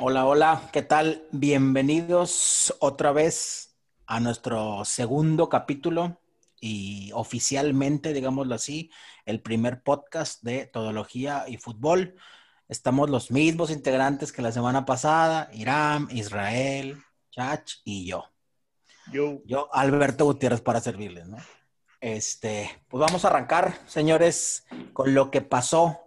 Hola, hola, ¿qué tal? Bienvenidos otra vez a nuestro segundo capítulo y oficialmente, digámoslo así, el primer podcast de Todología y Fútbol. Estamos los mismos integrantes que la semana pasada, Irán, Israel, Chach y yo. Yo. Yo, Alberto Gutiérrez, para servirles, ¿no? Este, pues vamos a arrancar, señores, con lo que pasó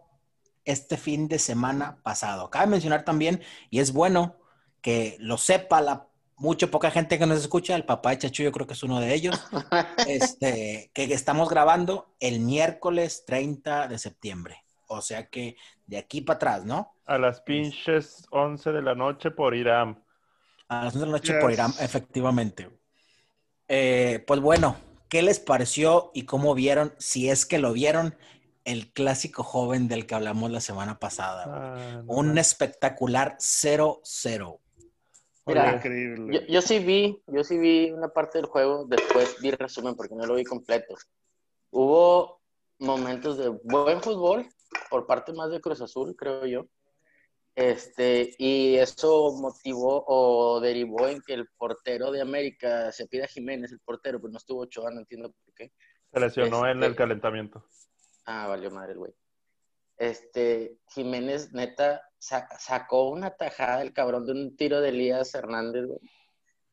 este fin de semana pasado. Cabe mencionar también, y es bueno que lo sepa la mucha poca gente que nos escucha, el papá de Chacho yo creo que es uno de ellos, este, que estamos grabando el miércoles 30 de septiembre. O sea que de aquí para atrás, ¿no? A las pinches 11 de la noche por Irán. A las 11 de la noche por Irán, efectivamente. Eh, pues bueno, ¿qué les pareció y cómo vieron, si es que lo vieron, el clásico joven del que hablamos la semana pasada? Ah, no Un espectacular 0-0. Mira, increíble. Yo, yo sí vi, yo sí vi una parte del juego, después vi resumen porque no lo vi completo. Hubo momentos de buen fútbol por parte más de Cruz Azul, creo yo. Este, y eso motivó o derivó en que el portero de América se pida Jiménez, el portero, pues no estuvo Ochoa, no entiendo por qué. Se lesionó en Este- el calentamiento. Ah, valió madre el güey. Este, Jiménez, neta, sa- sacó una tajada el cabrón de un tiro de Elías Hernández, güey,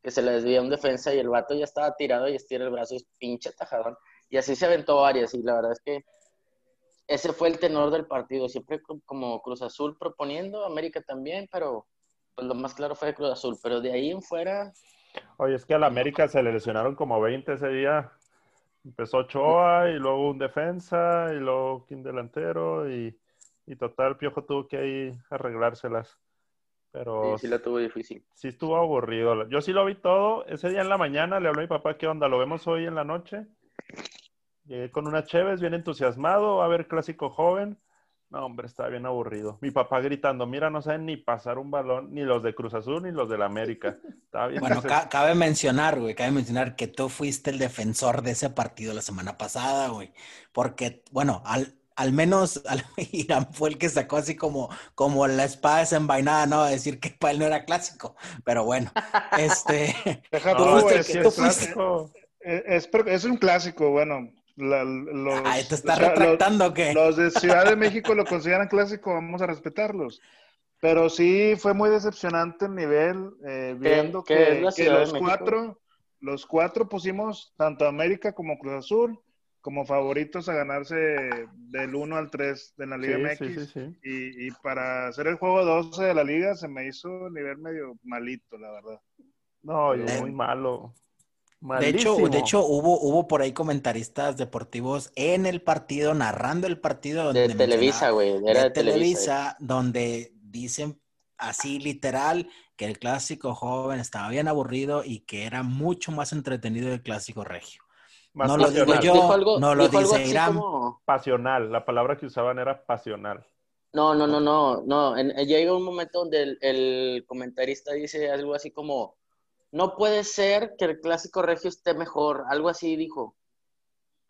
que se le desvía un defensa y el vato ya estaba tirado y estira el brazo, es pinche tajadón. Y así se aventó varias, y la verdad es que ese fue el tenor del partido, siempre co- como Cruz Azul proponiendo, América también, pero pues lo más claro fue Cruz Azul, pero de ahí en fuera, Oye, es que a la América se le lesionaron como 20 ese día. Empezó Ochoa y luego un defensa y luego un delantero y, y total, Piojo tuvo que ahí arreglárselas. Pero sí, sí la tuvo difícil. sí estuvo aburrido. Yo sí lo vi todo. Ese día en la mañana le habló a mi papá, ¿qué onda? ¿Lo vemos hoy en la noche? Llegué con una Cheves, bien entusiasmado, a ver clásico joven. No, hombre, estaba bien aburrido. Mi papá gritando, mira, no saben ni pasar un balón, ni los de Cruz Azul, ni los de la América. Estaba bien Bueno, ca- cabe mencionar, güey, cabe mencionar que tú fuiste el defensor de ese partido la semana pasada, güey. Porque, bueno, al, al menos al, Irán fue el que sacó así como, como la espada desenvainada, ¿no? A decir que para él no era clásico. Pero bueno, este. Deja tú No, fuiste que- es tú fuiste- clásico. Es, per- es un clásico, bueno. La- los, Ay, ¿te estás o sea, retractando o qué? Los, los de Ciudad de México lo consideran clásico, vamos a respetarlos. Pero sí fue muy decepcionante el nivel, eh, viendo qué que, es la que los cuatro, los cuatro pusimos tanto América como Cruz Azul como favoritos a ganarse del 1 al 3 de la Liga Sí, MX. sí, sí, sí. Y, y para hacer el juego 12 de la liga se me hizo un nivel medio malito, la verdad. No, y De- muy malo. De hecho, Malísimo. de hecho hubo, hubo por ahí comentaristas deportivos en el partido, narrando el partido. De donde Televisa, mencionaba- güey, era de de Televisa. Televisa, donde dicen así literal que el clásico joven estaba bien aburrido y que era mucho más entretenido el clásico regio. Más no lo digo pasional. yo, algo- no lo dice así Irán. como- Pasional. La palabra que usaban era pasional. No, no, no, no, no. En- llega un momento donde el, el comentarista dice algo así como, no puede ser que el clásico regio esté mejor, algo así dijo.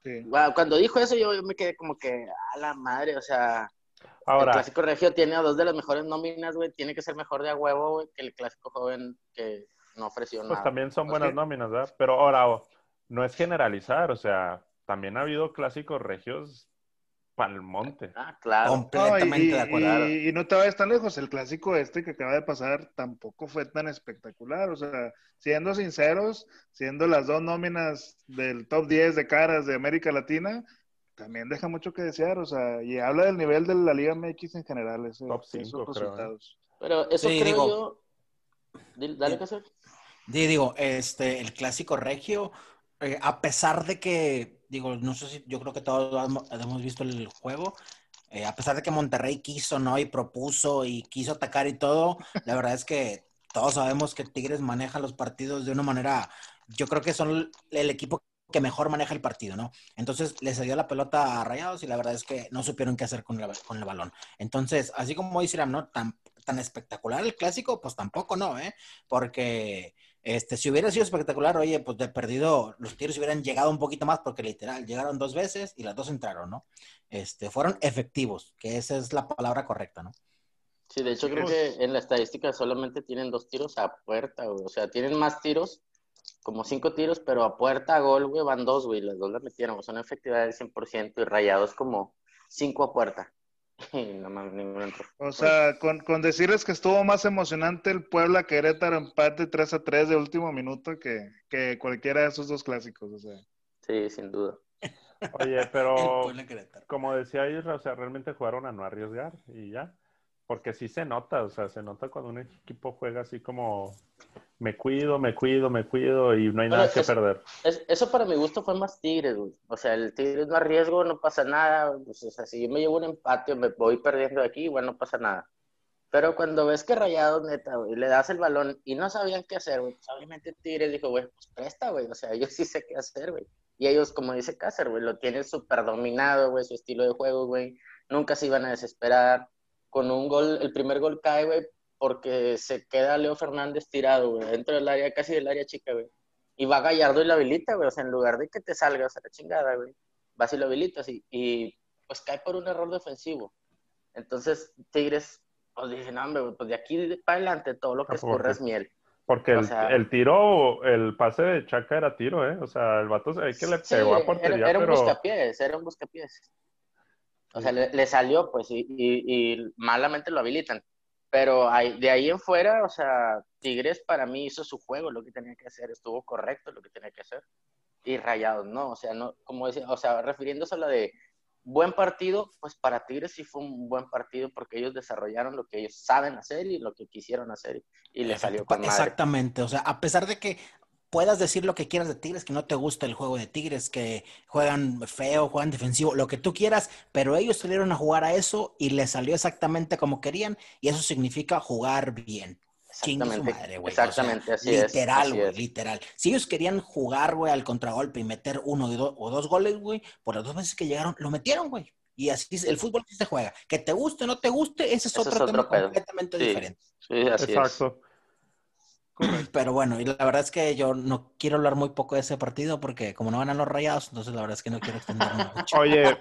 Sí. Cuando dijo eso yo, yo me quedé como que, a la madre, o sea, el Ahora, clásico regio tiene a dos de las mejores nóminas, güey, tiene que ser mejor de a huevo, güey, que el clásico joven que no ofreció pues nada. también son O buenas sea, nóminas, ¿verdad? Pero ahora, o- no es generalizar, o sea, también ha habido clásicos regios pa'l monte. Ah, claro. Completamente No, y, de acuerdo. y- y no te vayas tan lejos, el clásico este que acaba de pasar tampoco fue tan espectacular, o sea, siendo sinceros, siendo las dos nóminas del top 10 de caras de América Latina, también deja mucho que desear, o sea, y habla del nivel de la Liga MX en general, ese- Top esos cinco, creo, ¿eh? resultados. Pero eso Sí, creo digo- yo... Dale. Casar. Di- digo, este, el clásico regio, eh, a pesar de que, digo, no sé si, yo creo que todos hemos- visto el juego, eh, a pesar de que Monterrey quiso, ¿no? Y propuso y quiso atacar y todo, la verdad es que todos sabemos que Tigres maneja los partidos de una manera, yo creo que son el equipo que mejor maneja el partido, ¿no? Entonces le cedió la pelota a Rayados y la verdad es que no supieron qué hacer con, la- con el balón. Entonces, así como dice ¿no? Tan, tan espectacular el clásico, pues tampoco, ¿no? ¿eh? Porque este, si hubiera sido espectacular, oye, pues de perdido, los tiros hubieran llegado un poquito más, porque literal, llegaron dos veces y las dos entraron, ¿no? Este, fueron efectivos, que esa es la palabra correcta, ¿no? Sí, de hecho creo que en la estadística solamente tienen dos tiros a puerta, güey. O sea, tienen más tiros, como cinco tiros, pero a puerta, a gol, güey, van dos, güey. Las dos las metieron, son efectividad del 100% y rayados como cinco a puerta. Y no más ningún entró. O sea, con, con decirles que estuvo más emocionante el Puebla Querétaro empate 3 a 3 de último minuto que, que cualquiera de esos dos clásicos. O sea. Sí, sin duda. Oye, pero como decía Isra, o sea, realmente jugaron a no arriesgar y ya. Porque sí se nota, o sea, se nota cuando un equipo juega así como me cuido, me cuido, me cuido y no hay nada que perder. Es- eso para mi gusto fue más Tigres, güey. O sea, el Tigres no arriesgo, no pasa nada. Pues, o sea, si yo me llevo un empate o me voy perdiendo de aquí, igual no pasa nada. Pero cuando ves que Rayados, neta, güey, le das el balón y no sabían qué hacer, güey, pues obviamente Tigres dijo, güey, pues presta, güey. O sea, yo sí sé qué hacer, güey. Y ellos, como dice Cáceres, güey, lo tienen súper dominado, güey, su estilo de juego, güey. Nunca se iban a desesperar. Con un gol, el primer gol cae, güey, porque se queda Leo Fernández tirado, güey, dentro del área, casi del área chica, güey. Y va Gallardo y lo habilita, güey. O sea, en lugar de que te salgas a la chingada, güey, vas y lo habilitas y, y, pues cae por un error defensivo. Entonces, Tigres, pues dije, no, hombre, pues de aquí para adelante todo lo que Ah, escurre porque- es miel. Porque o el, sea- el tiro, el pase de Chaca era tiro, ¿eh? O sea, el vato se ve que le Sí, pegó a era, portería, era un pero buscapiés, era un buscapiés. O sea, le, le salió, pues, y, y- y malamente lo habilitan. Pero ahí- de ahí en fuera, o sea, Tigres para mí hizo su juego, lo que tenía que hacer, estuvo correcto lo que tenía que hacer. Y Rayados, no, o sea, no, como decía, o sea, refiriéndose a la de buen partido, pues para Tigres sí fue un buen partido porque ellos desarrollaron lo que ellos saben hacer y lo que quisieron hacer y les salió con madre. Exactamente, o sea, a pesar de que puedas decir lo que quieras de Tigres, que no te gusta el juego de Tigres, que juegan feo, juegan defensivo, lo que tú quieras, pero ellos salieron a jugar a eso y les salió exactamente como querían y eso significa jugar bien. Chingue su Exactamente, madre, güey. O sea, exactamente, así es. literal, güey, es. literal. Si ellos querían jugar, güey, al contragolpe y meter uno y do- o dos goles, güey, por las dos veces que llegaron, lo metieron, güey. Y así es- el fútbol así se juega. Que te guste o no te guste, ese es Ese es otro, otro tema pedo. completamente Sí. diferente. Sí, así es. Pero bueno, y la verdad es que yo no quiero hablar muy poco de ese partido porque como no van a los rayados, entonces la verdad es que no quiero extenderme mucho. Oye,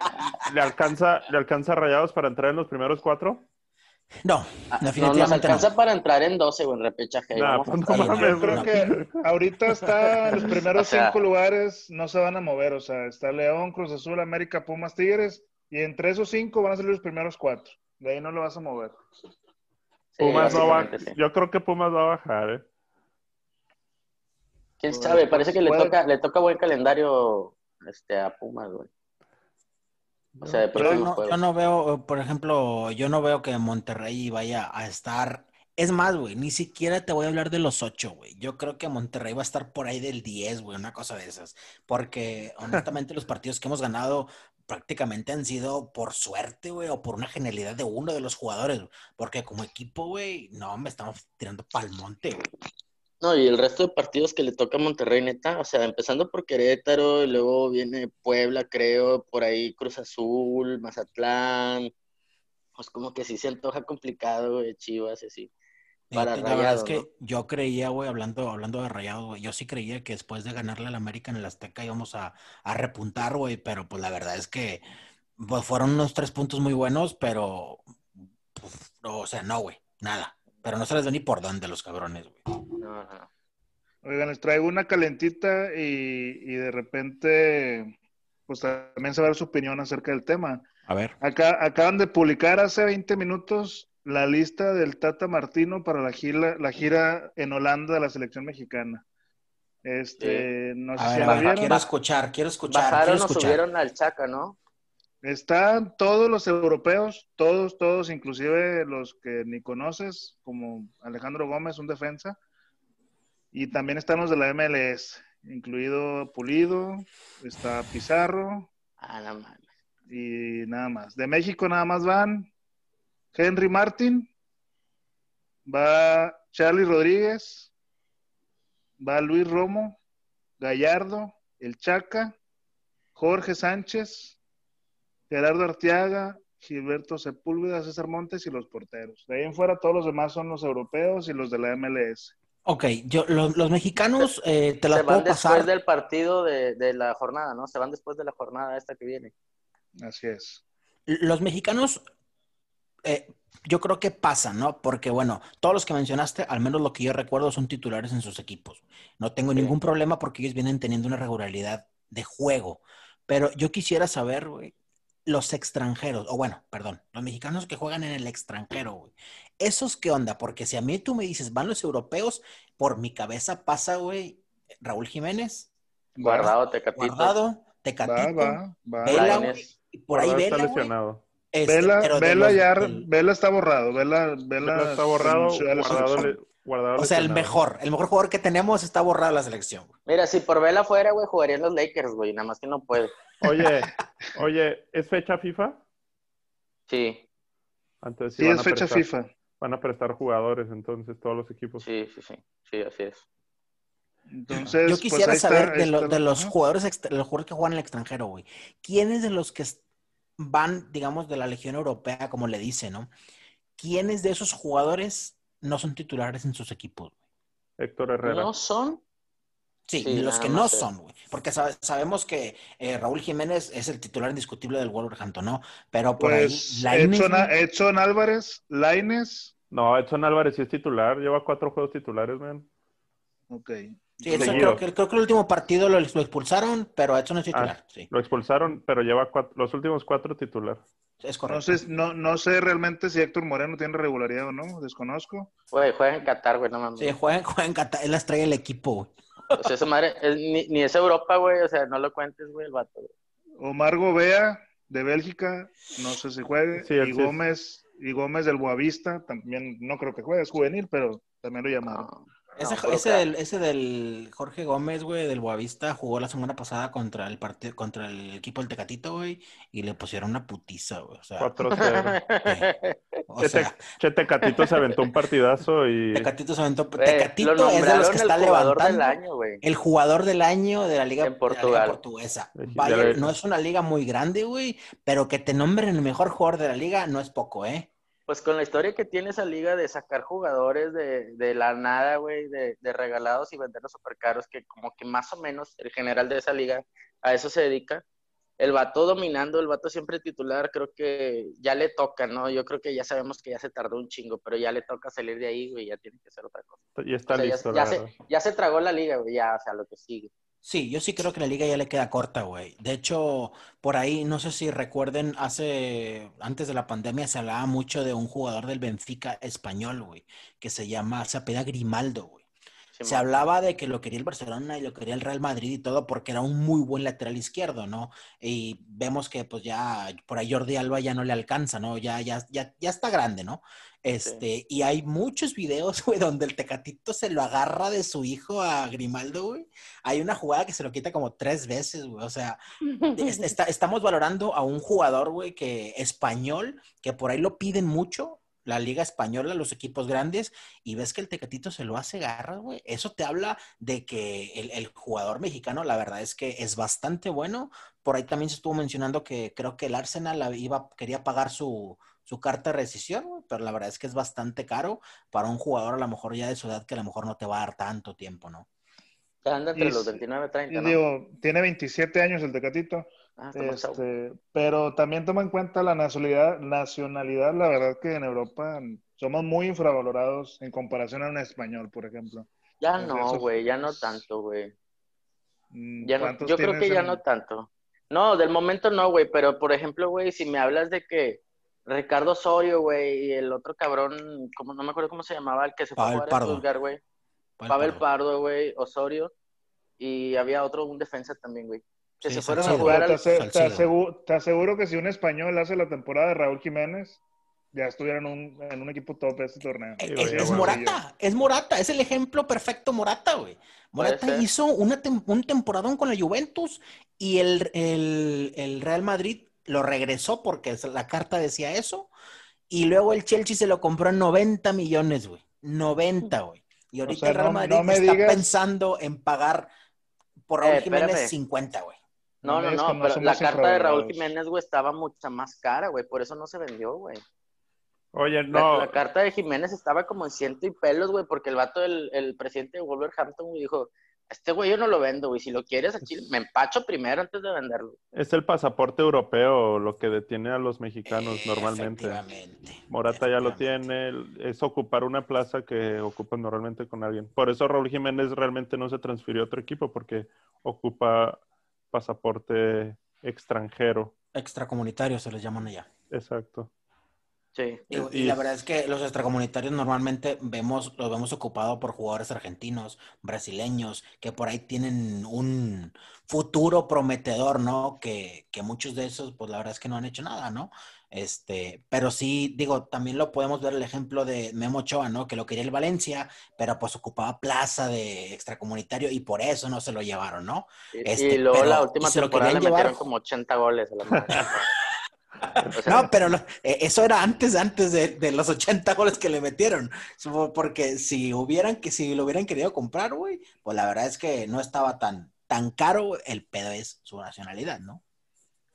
¿le alcanza, ¿le alcanza Rayados para entrar en los primeros cuatro? No, Ah, No, nos definitivamente no. alcanza para entrar en 12 o en repechaje. Nah, a pues no no, Yo creo no. que ahorita está en los primeros O sea- cinco lugares, no se van a mover. O sea, está León, Cruz Azul, América, Pumas, Tigres. Y entre esos cinco van a salir los primeros cuatro. De ahí no lo vas a mover. Sí, Pumas no va, sí. yo creo que Pumas va a bajar, ¿eh? ¿Quién Pues, sabe? Parece que le puede- toca, le toca buen calendario este, a Pumas, güey. O sea, de Yo no, yo no veo, por ejemplo, yo no veo que Monterrey vaya a estar. Es más, güey, ni siquiera te voy a hablar de los ocho, güey. Yo creo que Monterrey va a estar por ahí del 10, güey, una cosa de esas. Porque honestamente los partidos que hemos ganado prácticamente han sido por suerte, güey, o por una genialidad de uno de los jugadores. güey. Porque como equipo, güey, no, me estamos tirando pa'l monte, güey. No, y el resto de partidos que le toca a Monterrey, neta, o sea, empezando por Querétaro, y luego viene Puebla, creo, por ahí Cruz Azul, Mazatlán. Pues como que sí se antoja complicado, güey, Chivas, así. Para la verdad es que ¿no? yo creía, güey, hablando, hablando de Rayados, güey, yo sí creía que después de ganarle al América en el Azteca íbamos a, a repuntar, güey, pero pues la verdad es que pues, fueron unos tres puntos muy buenos, pero, pues, o sea, no, güey, nada. Pero no se les ve ni por dónde los cabrones, güey. Oigan, les traigo una calentita y, y de repente, pues también saber su opinión acerca del tema. A ver. Acá, acaban de publicar hace 20 minutos la lista del Tata Martino para la gira, la gira en Holanda de la selección mexicana. Este, no sé A si ver, la vieron. quiero escuchar, quiero escuchar, Bajaron quiero o escuchar. subieron al Chaca, ¿no? Están todos los europeos, todos, todos, inclusive los que ni conoces, como Alejandro Gómez, un defensa. Y también están los de la MLS, incluido Pulido, está Pizarro no mames. y nada más. De México nada más van Henry Martin, va Charlie Rodríguez, va Luis Romo, Gallardo, El Chaca, Jorge Sánchez, Gerardo Arteaga, Gilberto Sepúlveda, César Montes y los porteros. De ahí en fuera todos los demás son los europeos y los de la MLS. Ok, yo, los, los mexicanos eh, te las Se van después del partido de, de la jornada, ¿no? Se van después de la jornada esta que viene. Así es. Los mexicanos eh, yo creo que pasa, ¿no? Porque, bueno, todos los que mencionaste, al menos lo que yo recuerdo, son titulares en sus equipos. No tengo Sí. ningún problema porque ellos vienen teniendo una regularidad de juego. Pero yo quisiera saber, güey, los extranjeros, o bueno, perdón, los mexicanos que juegan en el extranjero, güey. ¿Esos qué onda? Porque si a mí tú me dices, van los europeos, por mi cabeza pasa, güey, Raúl Jiménez, Guardado, Tecatito. Guardado, Va, Tecatito, va, va. Vela, Lainez. güey, y por ahí está Vela, güey. lesionado. Este, Vela, Vela los- ya, del- Vela está borrado. Vela, Vela, Vela está borrado, guardado, le- guardado O sea, el mejor, el mejor jugador que tenemos está borrado de la selección. güey. Mira, si por Vela fuera, güey, jugaría en los Lakers, güey. Nada más que no puede. Oye, oye, ¿es fecha FIFA? Sí, Antes Sí, van es fecha prestar- FIFA. Van a prestar jugadores, entonces, todos los equipos. sí, sí, sí. Sí, así es. Entonces, Yo pues, quisiera saber de, lo- está de los jugadores extra- de los jugadores que juegan en el extranjero, güey. ¿Quiénes de los que van, digamos, de la Legión Europea, como le dice, ¿no? ¿Quiénes de esos jugadores no son titulares en sus equipos? güey? Héctor Herrera. ¿No son? Sí, Sí, de los que no son, güey. Porque sabe- sabemos que eh, Raúl Jiménez es el titular indiscutible del Wolverhampton, ¿no? Pero por Pues ahí, Lainez, Edson Álvarez, Laines. No, Edson Álvarez sí es titular. Lleva cuatro juegos titulares, man. Ok. Sí, seguido. creo, que, creo que el último partido lo, lo expulsaron, pero Edson es titular, sí, Lo expulsaron, pero lleva cuat- los últimos cuatro titular. es No correcto. sé, no, no sé realmente si Héctor Moreno tiene regularidad o no, desconozco. Güey, juega en Qatar, güey, no mames. Sí, juegan, juegan Qatar, él las trae el equipo, güey. O sea, esa madre es- ni, ni es Europa, güey. O sea, no lo cuentes, güey, el vato. güey. Omar Gobea, de Bélgica, no sé si juegue. Sí, y sí es. Gómez, y Gómez del Boavista, también no creo que juegue, es juvenil, pero también lo llamaron. No, Ese, no, ese, del, ese del Jorge Gómez, güey, del Boavista, jugó la semana pasada contra el partido, contra el equipo del Tecatito, güey, y le pusieron una putiza, güey. O sea, 4-0. o Chete, sea, Chete Catito se aventó un partidazo y Tecatito se aventó. Güey, Tecatito es de los que el está jugador del levantando. año. El jugador del año de la liga, En de la liga Portugal. portuguesa. Ya Vaya, no es una liga muy grande, güey, pero que te nombren el mejor jugador de la liga no es poco, ¿eh? Pues con la historia que tiene esa liga de sacar jugadores de, de la nada, güey, de, de regalados y venderlos super caros, que como que más o menos el general de esa liga a eso se dedica. El vato dominando, el vato siempre titular, creo que ya le toca, ¿no? Yo creo que ya sabemos que ya se tardó un chingo, pero ya le toca salir de ahí, güey, ya tiene que hacer otra cosa. y está O sea, ya- listo, ya, se, ya se tragó la liga, güey, ya, o sea, lo que sigue. Sí, yo sí creo que la liga ya le queda corta, güey. De hecho, por ahí, no sé si recuerden, hace, antes de la pandemia se hablaba mucho de un jugador del Benfica español, güey, que se llama, se apellida Grimaldo, güey. Se hablaba de que lo quería el Barcelona y lo quería el Real Madrid y todo porque era un muy buen lateral izquierdo, ¿no? Y vemos que pues ya por ahí Jordi Alba ya no le alcanza, ¿no? Ya, ya, ya, ya está grande, ¿no? Este, y hay muchos videos, güey, donde el Tecatito se lo agarra de su hijo a Grimaldo, güey. Hay una jugada que se lo quita como tres veces, güey. O sea, está- estamos valorando a un jugador, güey, que español, que por ahí lo piden mucho, la liga española, los equipos grandes, y ves que el Tecatito se lo hace garras, güey. Eso te habla de que el, el jugador mexicano, la verdad es que es bastante bueno. Por ahí también se estuvo mencionando que creo que el Arsenal la iba, quería pagar su, su carta de rescisión, güey, pero la verdad es que es bastante caro para un jugador a lo mejor ya de su edad que a lo mejor no te va a dar tanto tiempo, ¿no? Anda entre Y los s- 29 y 30, Y ¿no? digo, tiene 27 años el Tecatito. Ah. Este, pero también toma en cuenta la nacionalidad, nacionalidad, la verdad que en Europa somos muy infravalorados en comparación a un español, por ejemplo. Ya no, esos- güey, ya no tanto, güey. Mm, Ya no, ¿cuántos yo creo que ya en- no tanto. No, del momento no, güey, pero por ejemplo, güey, si me hablas de que Ricardo Osorio, güey, y el otro cabrón, como no me acuerdo cómo se llamaba, el que se fue Pavel a jugar a güey. Pavel. Pardo, güey, Osorio, y había otro, un defensa también, güey. Que Sí, se fueron a Salcido. jugar Pero te, al... ase- te Salcido. aseguro, te aseguro que si un español hace la temporada de Raúl Jiménez, ya estuviera en un, en un equipo top de este torneo. Es, Sí, es-. Morata, es Morata, es el ejemplo perfecto Morata, güey. Morata hizo una tem- un temporadón con la Juventus y el, el- el Real Madrid lo regresó porque la carta decía eso. Y luego el Chelsea se lo compró en 90 millones, güey. 90, güey. Y ahorita sea, el Real no- Madrid no me está digas- pensando en pagar por Raúl Eh, Jiménez espérame. 50, güey. No, No no, pero la carta de Raúl. Jiménez, güey, estaba mucha más cara, güey, por eso no se vendió, güey. Oye, La, no, la carta de Jiménez estaba como en ciento y pelos, güey, porque el vato, el, el presidente de Wolverhampton, güey, dijo, Este güey yo no lo vendo, güey. Si lo quieres aquí, me empacho primero antes de venderlo. Es el pasaporte europeo lo que detiene a los mexicanos normalmente. Efectivamente. Morata ya lo tiene, es ocupar una plaza que ocupa normalmente con alguien. Por eso Raúl Jiménez realmente no se transfirió a otro equipo porque ocupa pasaporte extranjero. Extracomunitarios se les llaman allá. Exacto. Sí. Y, y Y- la verdad es que los extracomunitarios normalmente vemos, los vemos ocupados por jugadores argentinos, brasileños, que por ahí tienen un futuro prometedor, ¿no? Que, que muchos de esos, pues la verdad es que no han hecho nada, ¿no? Este, pero sí, digo, también lo podemos ver el ejemplo de Memo Ochoa, ¿no? Que lo quería el Valencia, pero pues ocupaba plaza de extracomunitario y por eso no se lo llevaron, ¿no? Y, Este, y luego pero- la última se lo temporada le llevar- metieron como 80 goles a la madre. O sea, No, pero lo- eh, eso era antes, antes de, de los 80 goles que le metieron. Porque si hubieran que si lo hubieran querido comprar, güey, pues la verdad es que no estaba tan, tan caro. El pedo es su nacionalidad, ¿no?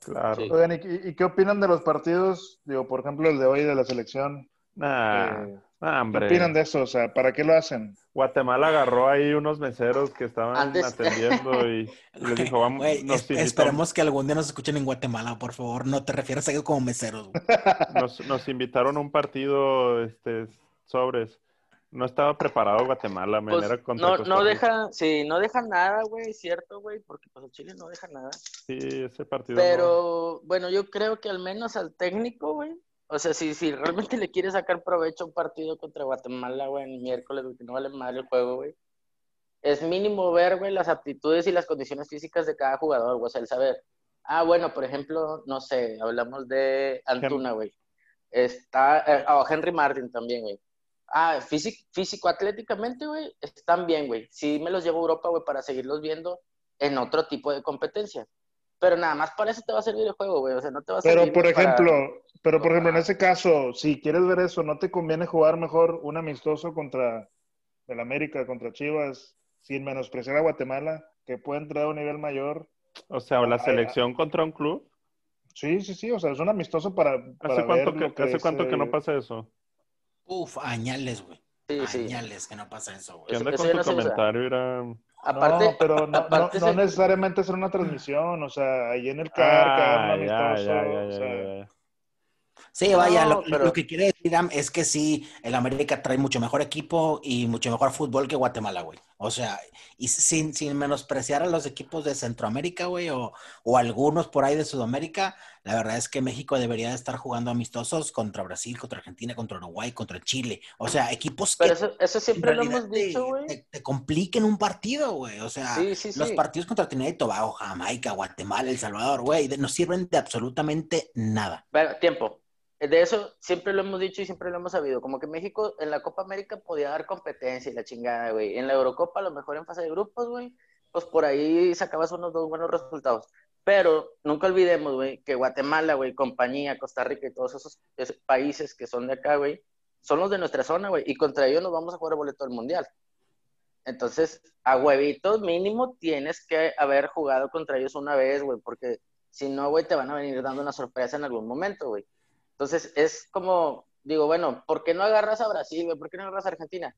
Claro. Sí. Oigan, ¿y, y qué opinan de los partidos? Digo, por ejemplo, el de hoy de la selección. Nah, Eh, nah, ¿Qué hombre. opinan de eso? O sea, ¿para qué lo hacen? Guatemala agarró ahí unos meseros que estaban Antes- atendiendo y, y les dijo, vamos, Güey, nos, es- esperemos que algún día nos escuchen en Guatemala, por favor. No te refieras a ellos como meseros, nos, nos invitaron a un partido este, sobres. No estaba preparado Guatemala, pues, era contra no, no deja, sí, no deja nada, güey, cierto, güey, porque pues el Chile no deja nada. Sí, ese partido. no- Pero bueno, yo creo que al menos al técnico, güey. O sea, si, si realmente le quiere sacar provecho a un partido contra Guatemala, güey, el miércoles, güey, que no vale madre el juego, güey. Es mínimo ver, güey, las aptitudes y las condiciones físicas de cada jugador, güey. O sea, el saber. Ah, bueno, por ejemplo, no sé, hablamos de Antuna, güey. Está, eh, oh, Henry Martin también, güey. Ah, físico, físico atléticamente, güey, están bien, güey. Sí me los llevo a Europa, güey, para seguirlos viendo en otro tipo de competencia. Pero nada más para eso te va a servir el juego, güey. O sea, no te va a Pero, servir por para- ejemplo, pero por ejemplo, en ese caso, si quieres ver eso, ¿no te conviene jugar mejor un amistoso contra el América, contra Chivas, sin menospreciar a Guatemala, que puede entrar a un nivel mayor? O sea, la Ay, selección contra un club. Sí, sí, sí, o sea, es un amistoso para, para ¿Hace cuánto, ver que, hace es, cuánto que no pasa eso? Uf, añales, güey. Sí, sí. Añales que no pasa eso, ¿Qué güey. Eso- onda con tu comentario? Era... Aparte, no, pero no, no, aparte no se- necesariamente hacer una transmisión, o sea, ahí en el CAR, Ah, un ya, amistoso, ya, ya, o ya, sea, ya, ya. Sí, vaya, No, lo, pero- lo que quiere decir es que sí, el América trae mucho mejor equipo y mucho mejor fútbol que Guatemala, güey. O sea, y sin, sin menospreciar a los equipos de Centroamérica, güey, o, o algunos por ahí de Sudamérica, la verdad es que México debería de estar jugando amistosos contra Brasil, contra Argentina, contra Uruguay, contra Chile. O sea, equipos que pero eso, eso siempre lo hemos dicho, güey. te- te compliquen un partido, güey. O sea, Sí, sí, los partidos contra Trinidad y Tobago, Jamaica, Guatemala, El Salvador, güey, no sirven de absolutamente nada. Tiempo. De eso siempre lo hemos dicho y siempre lo hemos sabido. Como que México en la Copa América podía dar competencia y la chingada, güey. En la Eurocopa, a lo mejor en fase de grupos, güey, pues por ahí sacabas unos dos buenos resultados. Pero nunca olvidemos, güey, que Guatemala, güey, compañía, Costa Rica y todos esos, esos países que son de acá, güey, son los de nuestra zona, güey. Y contra ellos nos vamos a jugar el boleto del mundial. Entonces, a huevitos mínimo tienes que haber jugado contra ellos una vez, güey, porque si no, güey, te van a venir dando una sorpresa en algún momento, güey. Entonces, es como, digo, bueno, ¿por qué no agarras a Brasil, güey? ¿Por qué no agarras a Argentina?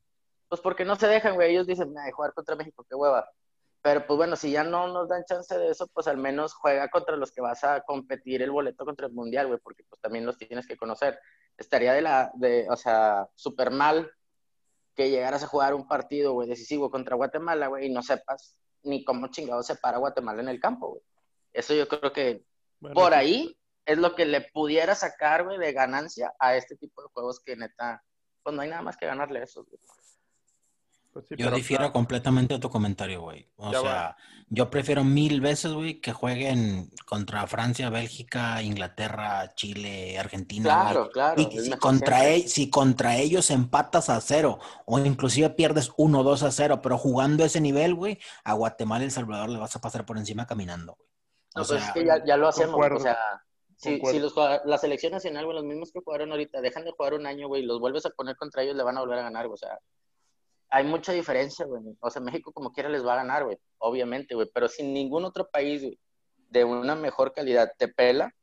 Pues porque no se dejan, güey. Ellos dicen, "Ay, jugar contra México, qué hueva. Pero pues bueno, si ya no nos dan chance de eso, pues al menos juega contra los que vas a competir el boleto contra el mundial, güey, porque pues también los tienes que conocer. Estaría de la, de, o sea, súper mal que llegaras a jugar un partido, güey, decisivo contra Guatemala, güey, y no sepas ni cómo chingado se para Guatemala en el campo, güey. Eso yo creo que Bueno, por ahí es lo que le pudiera sacar, güey, de ganancia a este tipo de juegos que neta, pues no hay nada más que ganarle a esos, güey. Pues sí, Yo pero- difiero completamente de tu comentario, güey. O Ya sea, va. yo prefiero mil veces, güey, que jueguen contra Francia, Bélgica, Inglaterra, Chile, Argentina. Claro, claro. Y si contra, e- si contra ellos empatas a cero o inclusive pierdes 1 2 a 0, pero jugando ese nivel, güey, a Guatemala y El Salvador le vas a pasar por encima caminando, güey. No, O pues sea, es que ya, ya lo hacemos, o sea, si, si los, la selección nacional, güey, los mismos que jugaron ahorita, dejan de jugar un año, güey, y los vuelves a poner contra ellos, le van a volver a ganar, güey, o sea, hay mucha diferencia, güey, o sea, México como quiera les va a ganar, güey, obviamente, güey, pero si ningún otro país, güey, de una mejor calidad te pela,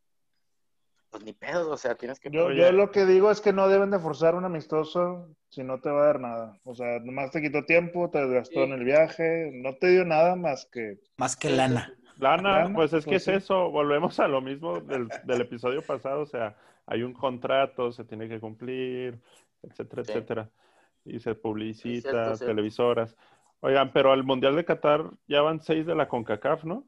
pues ni pedo, o sea, tienes que... Yo, yo lo que digo es que no deben de forzar un amistoso si no te va a dar nada. O sea, nomás te quitó tiempo, te desgastó Sí. en el viaje, no te dio nada más que... Más que lana. Lana, Lana, pues es que pues es sí. eso, volvemos a lo mismo del, del episodio pasado, o sea, hay un contrato, se tiene que cumplir, etcétera, Sí. etcétera. Y se publicita, cierto, cierto. televisoras. Oigan, pero al Mundial de Qatar ya van seis de la CONCACAF, ¿no?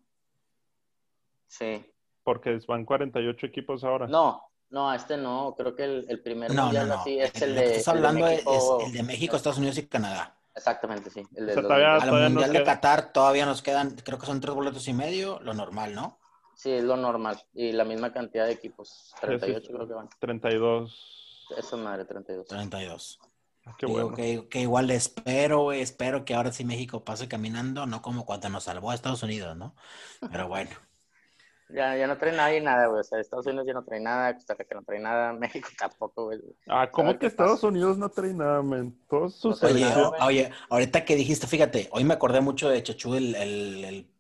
Sí. Porque van 48 equipos ahora. No, no, este no, creo que el, el primer No, mundial no. así es el de... estás el de hablando es- México. es el de México, Estados Unidos y Canadá. Exactamente, sí. El O sea, todavía- 2020. Al todavía nos Mundial de queda- Qatar todavía nos quedan, creo que son tres boletos y medio, lo normal, ¿no? Sí, es lo normal. Y la misma cantidad de equipos. 38 sí. creo que van. 32. Eso madre, 32. 32. Ah, Qué Digo bueno. que, que igual espero, güey, espero que ahora sí México pase caminando, no como cuando nos salvó a Estados Unidos, ¿no? Pero bueno. Ya, ya no trae nadie nada, güey. O sea, Estados Unidos ya no trae nada, Costa Rica no trae nada, México tampoco, güey. Ah, ¿cómo que pasa. Estados Unidos no trae nada, men? Todos sus Oye, Oye, ahorita que dijiste, fíjate, hoy me acordé mucho de Chachú, el, el, el-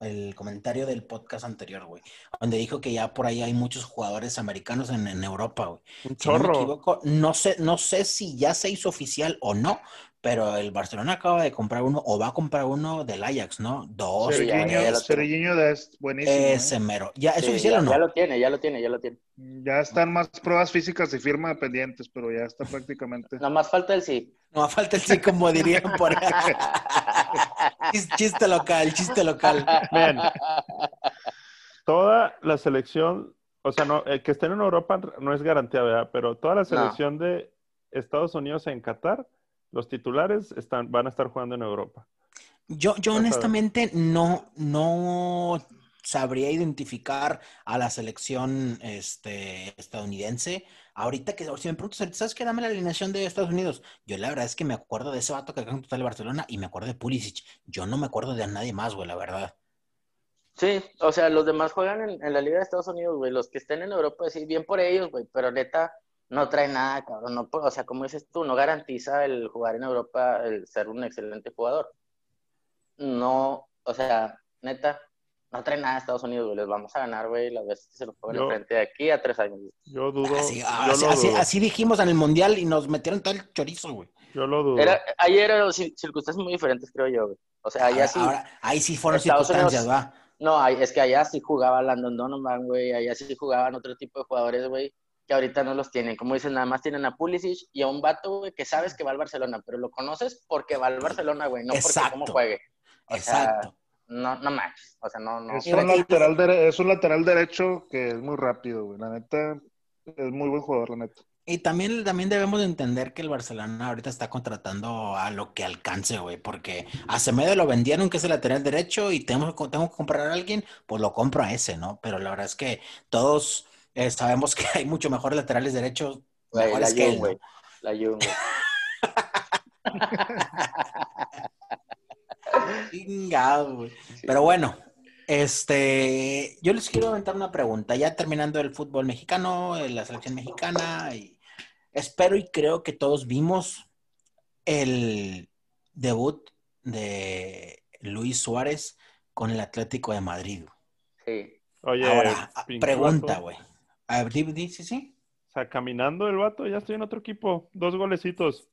el comentario del podcast anterior, güey, donde dijo que ya por ahí hay muchos jugadores americanos en, en Europa, güey. un Si no me chorro. equivoco, no sé, no sé si ya se hizo oficial o no, pero el Barcelona acaba de comprar uno o va a comprar uno del Ajax, ¿no? Dos, de es buenísimo. ¿eh? ese mero. ¿Ya es Sí, oficial ya, o no? ya lo tiene, ya lo tiene, ya lo tiene. Ya están más pruebas físicas y firma pendientes, pero ya está prácticamente. Nada más falta el sí. No, falta el sí, como dirían por. Chis- Chiste local, chiste local. Men, toda la selección, o sea, no, el que estén en Europa no es garantía, ¿verdad? Pero toda la selección de Estados Unidos en Qatar, los titulares están, van a estar jugando en Europa. Yo, yo honestamente no, no sabría identificar a la selección este, estadounidense. Ahorita que, si me preguntas, ¿sabes qué? Dame la alineación de Estados Unidos. Yo la verdad es que me acuerdo de ese vato que acá en Total Barcelona y me acuerdo de Pulisic. Yo no me acuerdo de nadie más, güey, la verdad. Sí, o sea, los demás juegan en, en la Liga de Estados Unidos, güey. Los que estén en Europa, sí, bien por ellos, güey. Pero neta, no trae nada, cabrón. No, o sea, como dices tú, no garantiza el jugar en Europa el ser un excelente jugador. No, o sea, neta, no trae nada a Estados Unidos, güey. Les vamos a ganar, güey, las veces que se los pongan Yo- enfrente de aquí a tres años. Yo dudo, Así, yo, así, así- dudo así dijimos en el Mundial y nos metieron todo el chorizo, güey. yo lo dudo. Era, ayer eran cir- circunstancias muy diferentes, creo yo, güey. O sea, allá Ahora, sí. ahora, ahí sí fueron Estados circunstancias, Unidos- va. No, es que allá sí jugaba Landon Donovan, güey. Allá sí jugaban otro tipo de jugadores, güey, que ahorita no los tienen. Como dicen, nada más tienen a Pulisic y a un vato, güey, que sabes que va al Barcelona, pero lo conoces porque va al Barcelona, güey, no porque Exacto. cómo juegue. O sea, Exacto. no, no manches. O sea, no, no. Es un, lateral es un lateral derecho que es muy rápido, güey. La neta, es muy buen jugador, la neta. Y también, también debemos de entender que el Barcelona ahorita está contratando a lo que alcance, güey, porque a Semedo lo vendieron, que es el lateral derecho, y tenemos, tengo que comprar a alguien, pues lo compro a ese, ¿no? Pero la verdad es que todos eh, sabemos que hay mucho mejores laterales derechos, la que. La Jun, güey. Chingado, güey. Pero bueno, este, yo les quiero aventar una pregunta, ya terminando el fútbol mexicano, eh, la selección mexicana, y espero y creo que todos vimos el debut de Luis Suárez con el Atlético de Madrid. Sí. Oye, Ahora, pregunta, güey. A ver, di- di- sí, sí. O sea, caminando el vato, ya estoy en otro equipo. Dos golecitos.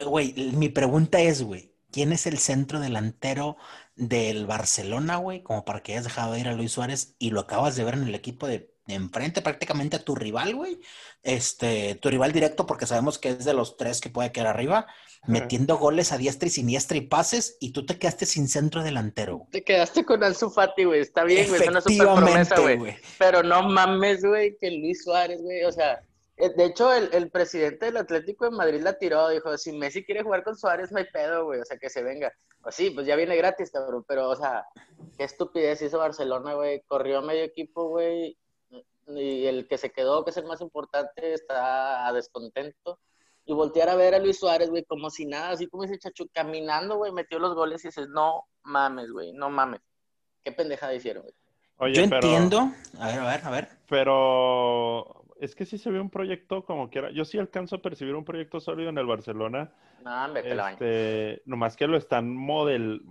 Güey, mi pregunta es, güey, ¿quién es el centro delantero del Barcelona, güey? Como para que hayas dejado de ir a Luis Suárez y lo acabas de ver en el equipo de enfrente, prácticamente a tu rival, güey. Este, tu rival directo, porque sabemos que es de los tres que puede quedar arriba, metiendo goles a diestra y siniestra y pases, y tú te quedaste sin centro delantero. güey. Te quedaste con Ansu Fati, güey. Está bien, güey. Es una super promesa, güey. Pero no mames, güey, que Luis Suárez, güey, o sea, eh, de hecho, el, el presidente del Atlético de Madrid la tiró, dijo, si Messi quiere jugar con Suárez, no hay pedo, güey, o sea, que se venga. Pues sí, pues ya viene gratis, cabrón, pero, o sea, qué estupidez hizo Barcelona, güey, corrió a medio equipo, güey, y el que se quedó, que es el más importante, está a descontento. Y voltear a ver a Luis Suárez, güey, como si nada, así como ese chacho, caminando, güey, metió los goles y dices, no mames, güey, no mames. Qué pendejada hicieron, güey. Oye, Yo pero, entiendo. A ver, a ver, a ver. Pero es que sí se ve un proyecto como quiera. Yo sí alcanzo a percibir un proyecto sólido en el Barcelona. No, hombre, la baño. Este, nomás que lo están model,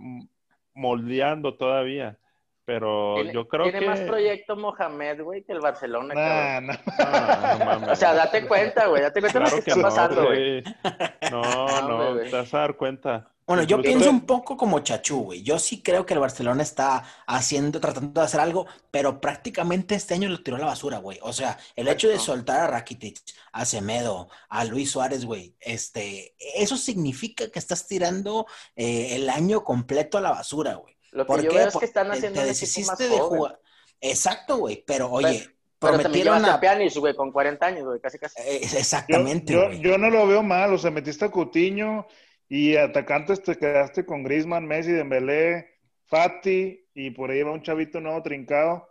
moldeando todavía. Pero Tiene, yo creo tiene que... más proyecto Mohamed, güey, que el Barcelona, Nah, cabrón. nah. Ah, no mames. O sea, date cuenta, güey, date cuenta de Claro lo que, que está no, pasando, güey. No, No, no, güey. te vas a dar cuenta. Bueno, yo Incluso- pienso un poco como Chachú, güey. Yo sí creo que el Barcelona está haciendo, tratando de hacer algo, pero prácticamente este año lo tiró a la basura, güey. O sea, el hecho de soltar a Rakitic, a Semedo, a Luis Suárez, güey, este, eso significa que estás tirando eh, el año completo a la basura, güey. Lo que ¿Por yo qué? veo es que están te- haciendo te deshiciste de jugar. Exacto, güey. Pero oye, Pero también prometieron llevaste a a. Pjanic, güey, con 40 años, güey, casi casi. eh, Yo, exactamente, yo, güey. yo no lo veo mal, o sea, metiste a Coutinho y atacantes te quedaste con Griezmann, Messi, Dembélé, Fati y por ahí va un chavito nuevo trincado.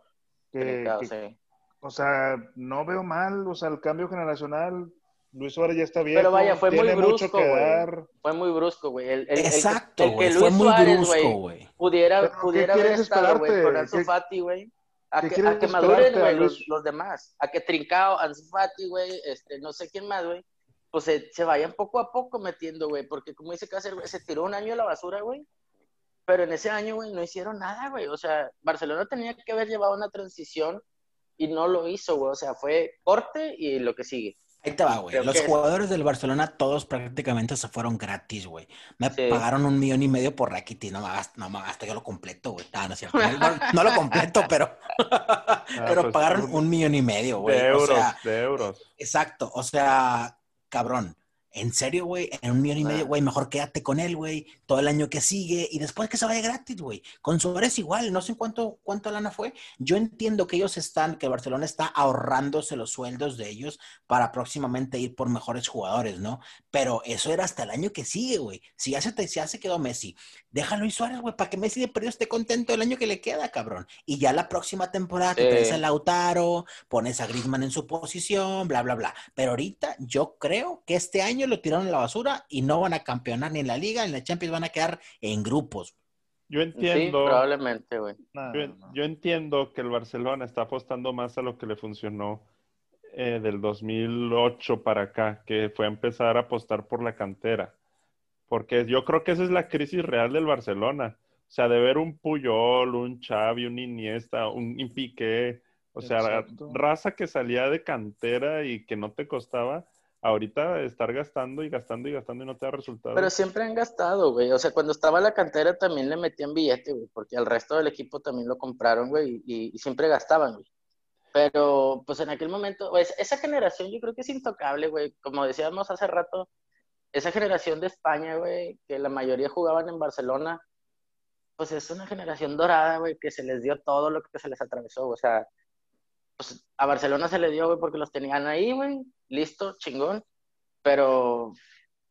que- Trincado, que- sí. O sea, no veo mal, o sea, el cambio generacional. Luis Suárez ya está bien. Pero vaya, fue muy brusco, que güey. dar. Fue muy brusco, güey. El, el- el que- Exacto, el que, güey. Luis Fue muy Suárez, brusco, güey, pudiera, Pero, ¿qué pudiera haber estado, güey, con Ansu ¿Qué- Fati, güey. A que, quieres a que maduren, güey, los, los demás. A que Trincao, Ansu Fati, güey, este, no sé quién más, güey. Pues se, se vayan poco a poco metiendo, güey. Porque como dice Cáceres, güey, se tiró un año a la basura, güey. Pero en ese año, güey, no hicieron nada, güey. O sea, Barcelona tenía que haber llevado una transición y no lo hizo, güey. O sea, fue corte y lo que sigue. Ahí te va, güey. Creo Los es- jugadores del Barcelona todos prácticamente se fueron gratis, güey. Me Sí. pagaron un millón y medio por Rakitic. No me gasto, no me gasto yo lo completo, güey. Ah, no es cierto. No, no- no lo completo, pero, pero pues, pagaron un- millón y medio, güey. De O euros, sea, de euros. exacto. O sea, cabrón. En serio, güey, en un millón y medio, güey, mejor quédate con él, güey, todo el año que sigue y después que se vaya gratis, güey. Con Suárez igual, no sé cuánto, cuánto lana fue. Yo entiendo que ellos están, que Barcelona está ahorrándose los sueldos de ellos para próximamente ir por mejores jugadores, ¿no? Pero eso era hasta el año que sigue, güey. Si ya se, te, si ya se quedó Messi, déjalo y Suárez, güey, para que Messi de perdido esté contento el año que le queda, cabrón. Y ya la próxima temporada te Sí. traes a Lautaro, pones a Griezmann en su posición, bla, bla, bla. Pero ahorita yo creo que este año lo tiraron a la basura y no van a campeonar ni en la Liga, ni en la Champions, van a quedar en grupos. Yo Sí, entiendo, probablemente, güey. No, yo, no. yo entiendo que el Barcelona está apostando más a lo que le funcionó eh, del 2008 para acá, que fue empezar a apostar por la cantera. Porque yo creo que esa es la crisis real del Barcelona. O sea, de ver un Puyol, un Xavi, un Iniesta, un Piqué, o sea, Exacto. raza que salía de cantera y que no te costaba, ahorita estar gastando y gastando y gastando y no te da resultados. Pero siempre han gastado, güey. O sea, cuando estaba la cantera también le metían billete, güey, porque al resto del equipo también lo compraron, güey, y, y siempre gastaban, güey. Pero, pues en aquel momento, pues, esa generación yo creo que es intocable, güey. Como decíamos hace rato, esa generación de España, güey, que la mayoría jugaban en Barcelona, pues es una generación dorada, güey, que se les dio todo lo que se les atravesó, o sea, pues a Barcelona se le dio, güey, porque los tenían ahí, güey, listo, chingón, pero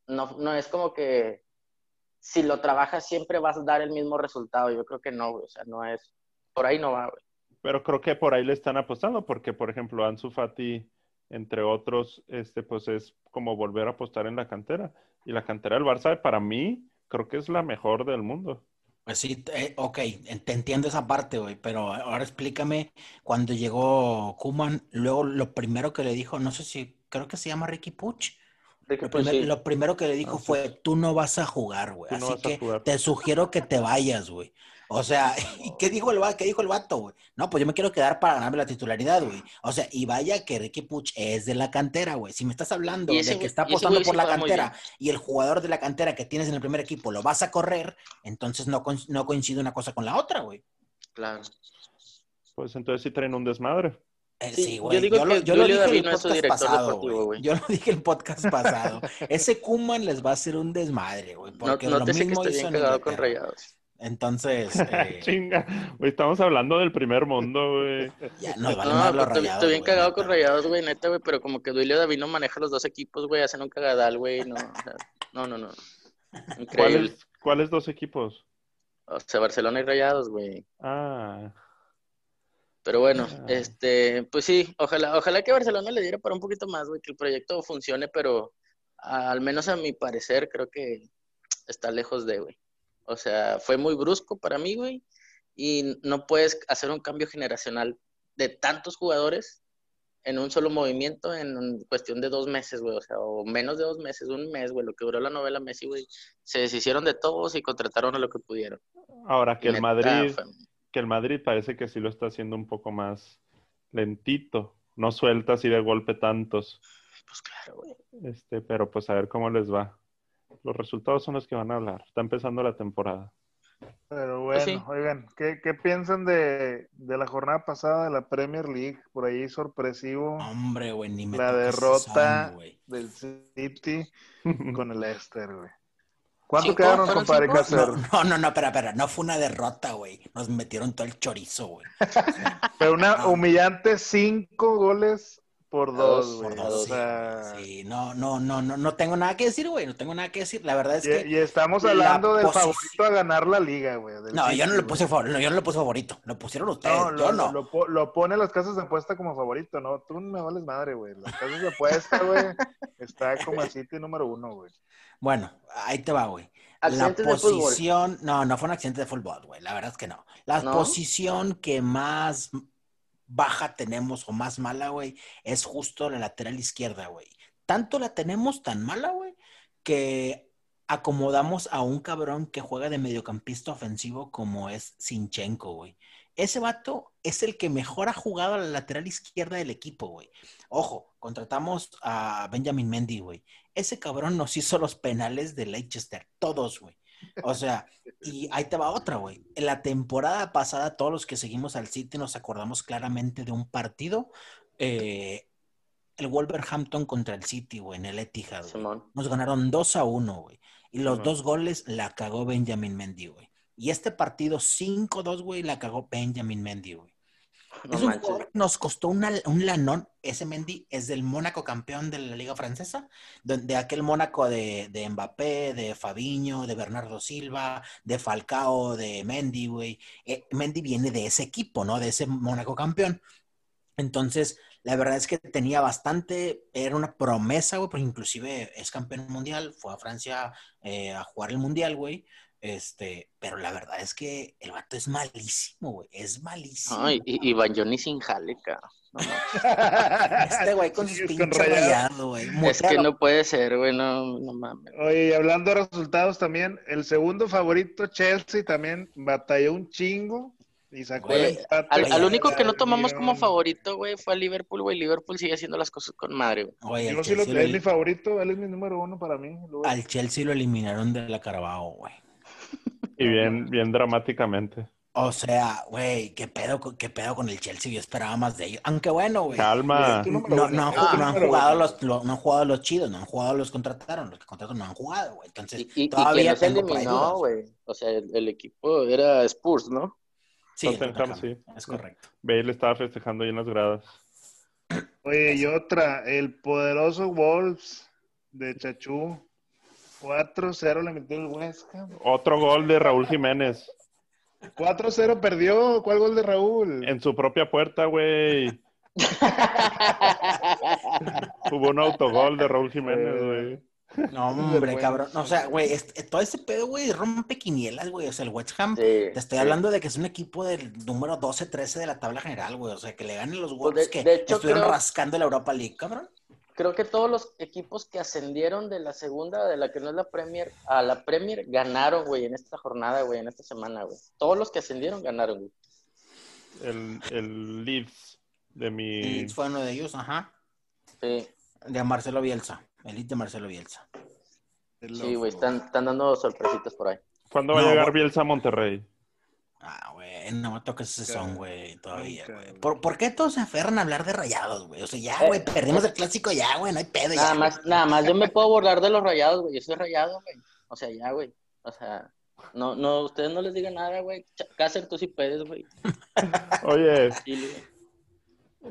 no, no es como que si lo trabajas siempre vas a dar el mismo resultado, yo creo que no, güey, o sea, no es, por ahí no va, güey. Pero creo que por ahí le están apostando, porque, por ejemplo, Ansu Fati, entre otros, este, pues es como volver a apostar en la cantera. Y la cantera del Barça, para mí, creo que es la mejor del mundo. Pues sí, eh, ok, te entiendo esa parte, güey, pero ahora explícame, cuando llegó Kuman, luego lo primero que le dijo, no sé si, creo que se llama Ricky Puch, Ricky, lo, primer- sí. lo primero que le dijo fue, tú no vas a jugar, güey, no así que te sugiero que te vayas, güey. O sea, ¿y qué dijo el, qué dijo el vato, güey? No, pues yo me quiero quedar para ganarme la titularidad, güey. O sea, y vaya que Ricky Puch es de la cantera, güey. Si me estás hablando de que está apostando por la cantera y el jugador de la cantera que tienes en el primer equipo lo vas a correr, entonces no, no coincide una cosa con la otra, güey. Claro. Pues entonces sí traen un desmadre. Eh, Sí, sí, yo güey. Yo, lo, que yo lo Julio dije el podcast pasado, güey. güey. Yo lo dije el podcast pasado. Ese Kuman les va a hacer un desmadre, güey. No, Porque no lo te sé que mismo estoy hizo bien en cagado con rayados. Entonces, eh, Chinga, güey, estamos hablando del primer mundo, güey. ya nos vale No, pues, rayados. estoy bien cagado neta, con rayados, güey, neta, güey, pero como que Duilio Davino maneja los dos equipos, güey, hacen un cagadal, güey, no, o sea, no, no, no. Increíble. ¿Cuáles, ¿Cuáles dos equipos? O sea, Barcelona y Rayados, güey. Ah, Pero bueno, Ah. este, pues sí, ojalá, ojalá que Barcelona le diera para un poquito más, güey, que el proyecto funcione, pero a- al menos a mi parecer creo que está lejos de, güey. O sea, fue muy brusco para mí, güey, y no puedes hacer un cambio generacional de tantos jugadores en un solo movimiento en cuestión de dos meses, güey, o sea, o menos de dos meses, un mes, güey, lo que duró la novela Messi, güey, se deshicieron de todos y contrataron a lo que pudieron. ahora que Y el Madrid, fue- que el Madrid parece que sí lo está haciendo un poco más lentito. No suelta así de golpe tantos. Pues claro, güey. Este, pero pues a ver cómo les va. Los resultados son los que van a hablar. Está empezando la temporada. Pero Pues bueno, sí. oigan, ¿qué, qué piensan de, de la jornada pasada de la Premier League? Por ahí sorpresivo Hombre, güey, ni me la derrota son, del City con el Leicester, güey. ¿Cuánto ¿Cinco? quedaron, ¿Fueron compadre? Cáceres? No, no, no, espera, espera, no fue una derrota, güey. Nos metieron todo el chorizo, güey. Pero una humillante cinco goles por dos, dos, güey. O dos. sea, Sí, no, no, no, no, no tengo nada que decir, güey. No tengo nada que decir. La verdad es y, que. y estamos la hablando del favorito a ganar la liga, güey. No, yo no le puse favorito. yo no le puse favorito. Lo pusieron ustedes. No, yo lo, no. Lo, po- lo pone las casas de apuesta como favorito, ¿no? Tú me vales madre, güey. Las casas de apuesta, güey, está como el City número uno, güey. Bueno, ahí te va, güey. La de posición, no, no fue un accidente de fútbol, güey. La verdad es que no. La ¿No? posición que más baja tenemos o más mala, güey, es justo la lateral izquierda, güey. Tanto la tenemos tan mala, güey, que acomodamos a un cabrón que juega de mediocampista ofensivo como es Sinchenko, güey. Ese vato es el que mejor ha jugado a la lateral izquierda del equipo, güey. Ojo, contratamos a Benjamin Mendy, güey. Ese cabrón nos hizo los penales de Leicester, todos, güey. O sea, y ahí te va otra, güey. En la temporada pasada, todos los que seguimos al City nos acordamos claramente de un partido, eh, el Wolverhampton contra el City, güey, en el Etihad. güey. Nos ganaron 2 a 1, güey. Y los dos goles la cagó Benjamin Mendy, güey. Y este partido 5-2, güey, la cagó Benjamin Mendy, güey. No es un manches. jugador que nos costó una- un lanón. Ese Mendy es del Mónaco campeón de la Liga Francesa, de, de aquel Mónaco de, de Mbappé, de Fabiño, de Bernardo Silva, de Falcao, de Mendy, güey. Eh, Mendy viene de ese equipo, ¿no? De ese Mónaco campeón. Entonces, la verdad es que tenía bastante, era una promesa, güey, porque inclusive es campeón mundial, fue a Francia eh, a jugar el mundial, güey. Este, pero la verdad es que el vato es malísimo, güey, es malísimo. Ay, y, y Van Johnny sin jale, cabrón. No manches. Este güey con sus Sigues pinches rayado. güey. Es que no puede ser, güey, no, no mames. Oye, y hablando de resultados también, el segundo favorito, Chelsea, también batalló un chingo y sacó Güey, el empate. Al, al único que no tomamos como favorito, güey, fue a Liverpool, güey. Liverpool sigue haciendo las cosas con madre, güey. Oye, Yo sí lo, es mi favorito, él es mi número uno para mí. Al Chelsea lo eliminaron de la Carabao, güey. Y bien, bien dramáticamente. O sea, güey, ¿qué pedo, con- qué pedo con el Chelsea? Yo esperaba más de ellos. Aunque bueno, güey. Calma. No, no, han, no número jugado los, lo- no han jugado los chidos, no han jugado los que contrataron. Los que contrataron no han jugado, güey. Entonces, Y, y, y todavía no se eliminó, güey. O sea, el, el equipo era Spurs, ¿no? Sí, Tottenham, sí. es correcto. Bale estaba festejando ahí en las gradas. Oye, y otra, el poderoso Wolves de Chachú. 4-0 le metió el West Ham. Otro gol de Raúl Jiménez. 4-0 perdió. ¿Cuál gol de Raúl? En su propia puerta, güey. Hubo un autogol de Raúl Jiménez, güey. No, hombre, cabrón. O sea, güey, este- todo ese pedo, güey, rompe quinielas, güey. O sea, el West Ham, Sí, te estoy sí. hablando de que es un equipo del número 12-13 de la tabla general, güey. O sea, que le ganen los Wolves Pues de- que de hecho, estuvieron creo- rascando la Europa League, cabrón. Creo que todos los equipos que ascendieron de la segunda, de la que no es la Premier, a la Premier, ganaron, güey, en esta jornada, güey, en esta semana, güey. Todos los que ascendieron ganaron, güey. El, el Leeds de mi... Y fue uno de ellos, ajá. Sí, De Marcelo Bielsa. Elite de Marcelo Bielsa. sí, güey, están, están dando sorpresitas por ahí. ¿Cuándo va No, a llegar. Bielsa a Monterrey? Ah, güey, no me toques ese son, güey, todavía, güey. ¿Por, por qué todos se aferran a hablar de rayados, güey? O sea, ya, Eh. güey, perdimos el clásico ya, güey, no hay pedo ya. Nada más, nada más yo me puedo burlar de los rayados, güey. Yo soy rayado, güey. O sea, ya, güey. O sea, no, no, ustedes no les digan nada, güey. Cácer, tú sí puedes, güey. Oye, Sí.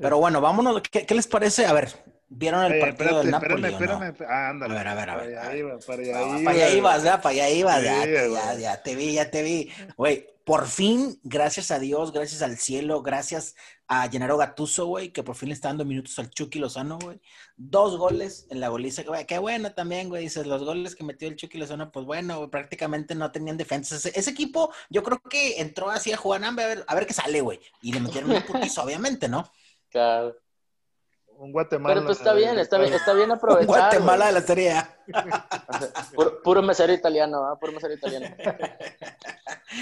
Pero bueno, vámonos. ¿Qué, qué les parece? A ver, ¿vieron el Eh, partido espérate, del Napoli espérame, o no? espérame. Ah, ándale. A ver, a ver, a ver, Para allá ver. iba, para allá Ah, iba. para allá ibas, ya, para allá ibas, ya, ya, ya te vi, ya te vi. Güey, por fin, gracias a Dios, gracias al cielo, gracias a Gennaro Gattuso, güey, que por fin le está dando minutos al Chucky Lozano, güey. Dos goles en la goliza, güey, qué bueno también, güey, dices, los goles que metió el Chucky Lozano, pues bueno, prácticamente no tenían defensa. Ese, ese equipo, yo creo que entró así a jugar, a ver, a ver qué sale, güey. Y le metieron un putizo, obviamente, ¿no? Claro. Un Guatemala. Pero pues está bien, está bien, está bien aprovechar. Guatemala de la Serie A. O sea, puro, puro mesero italiano, ¿ah? Puro mesero italiano.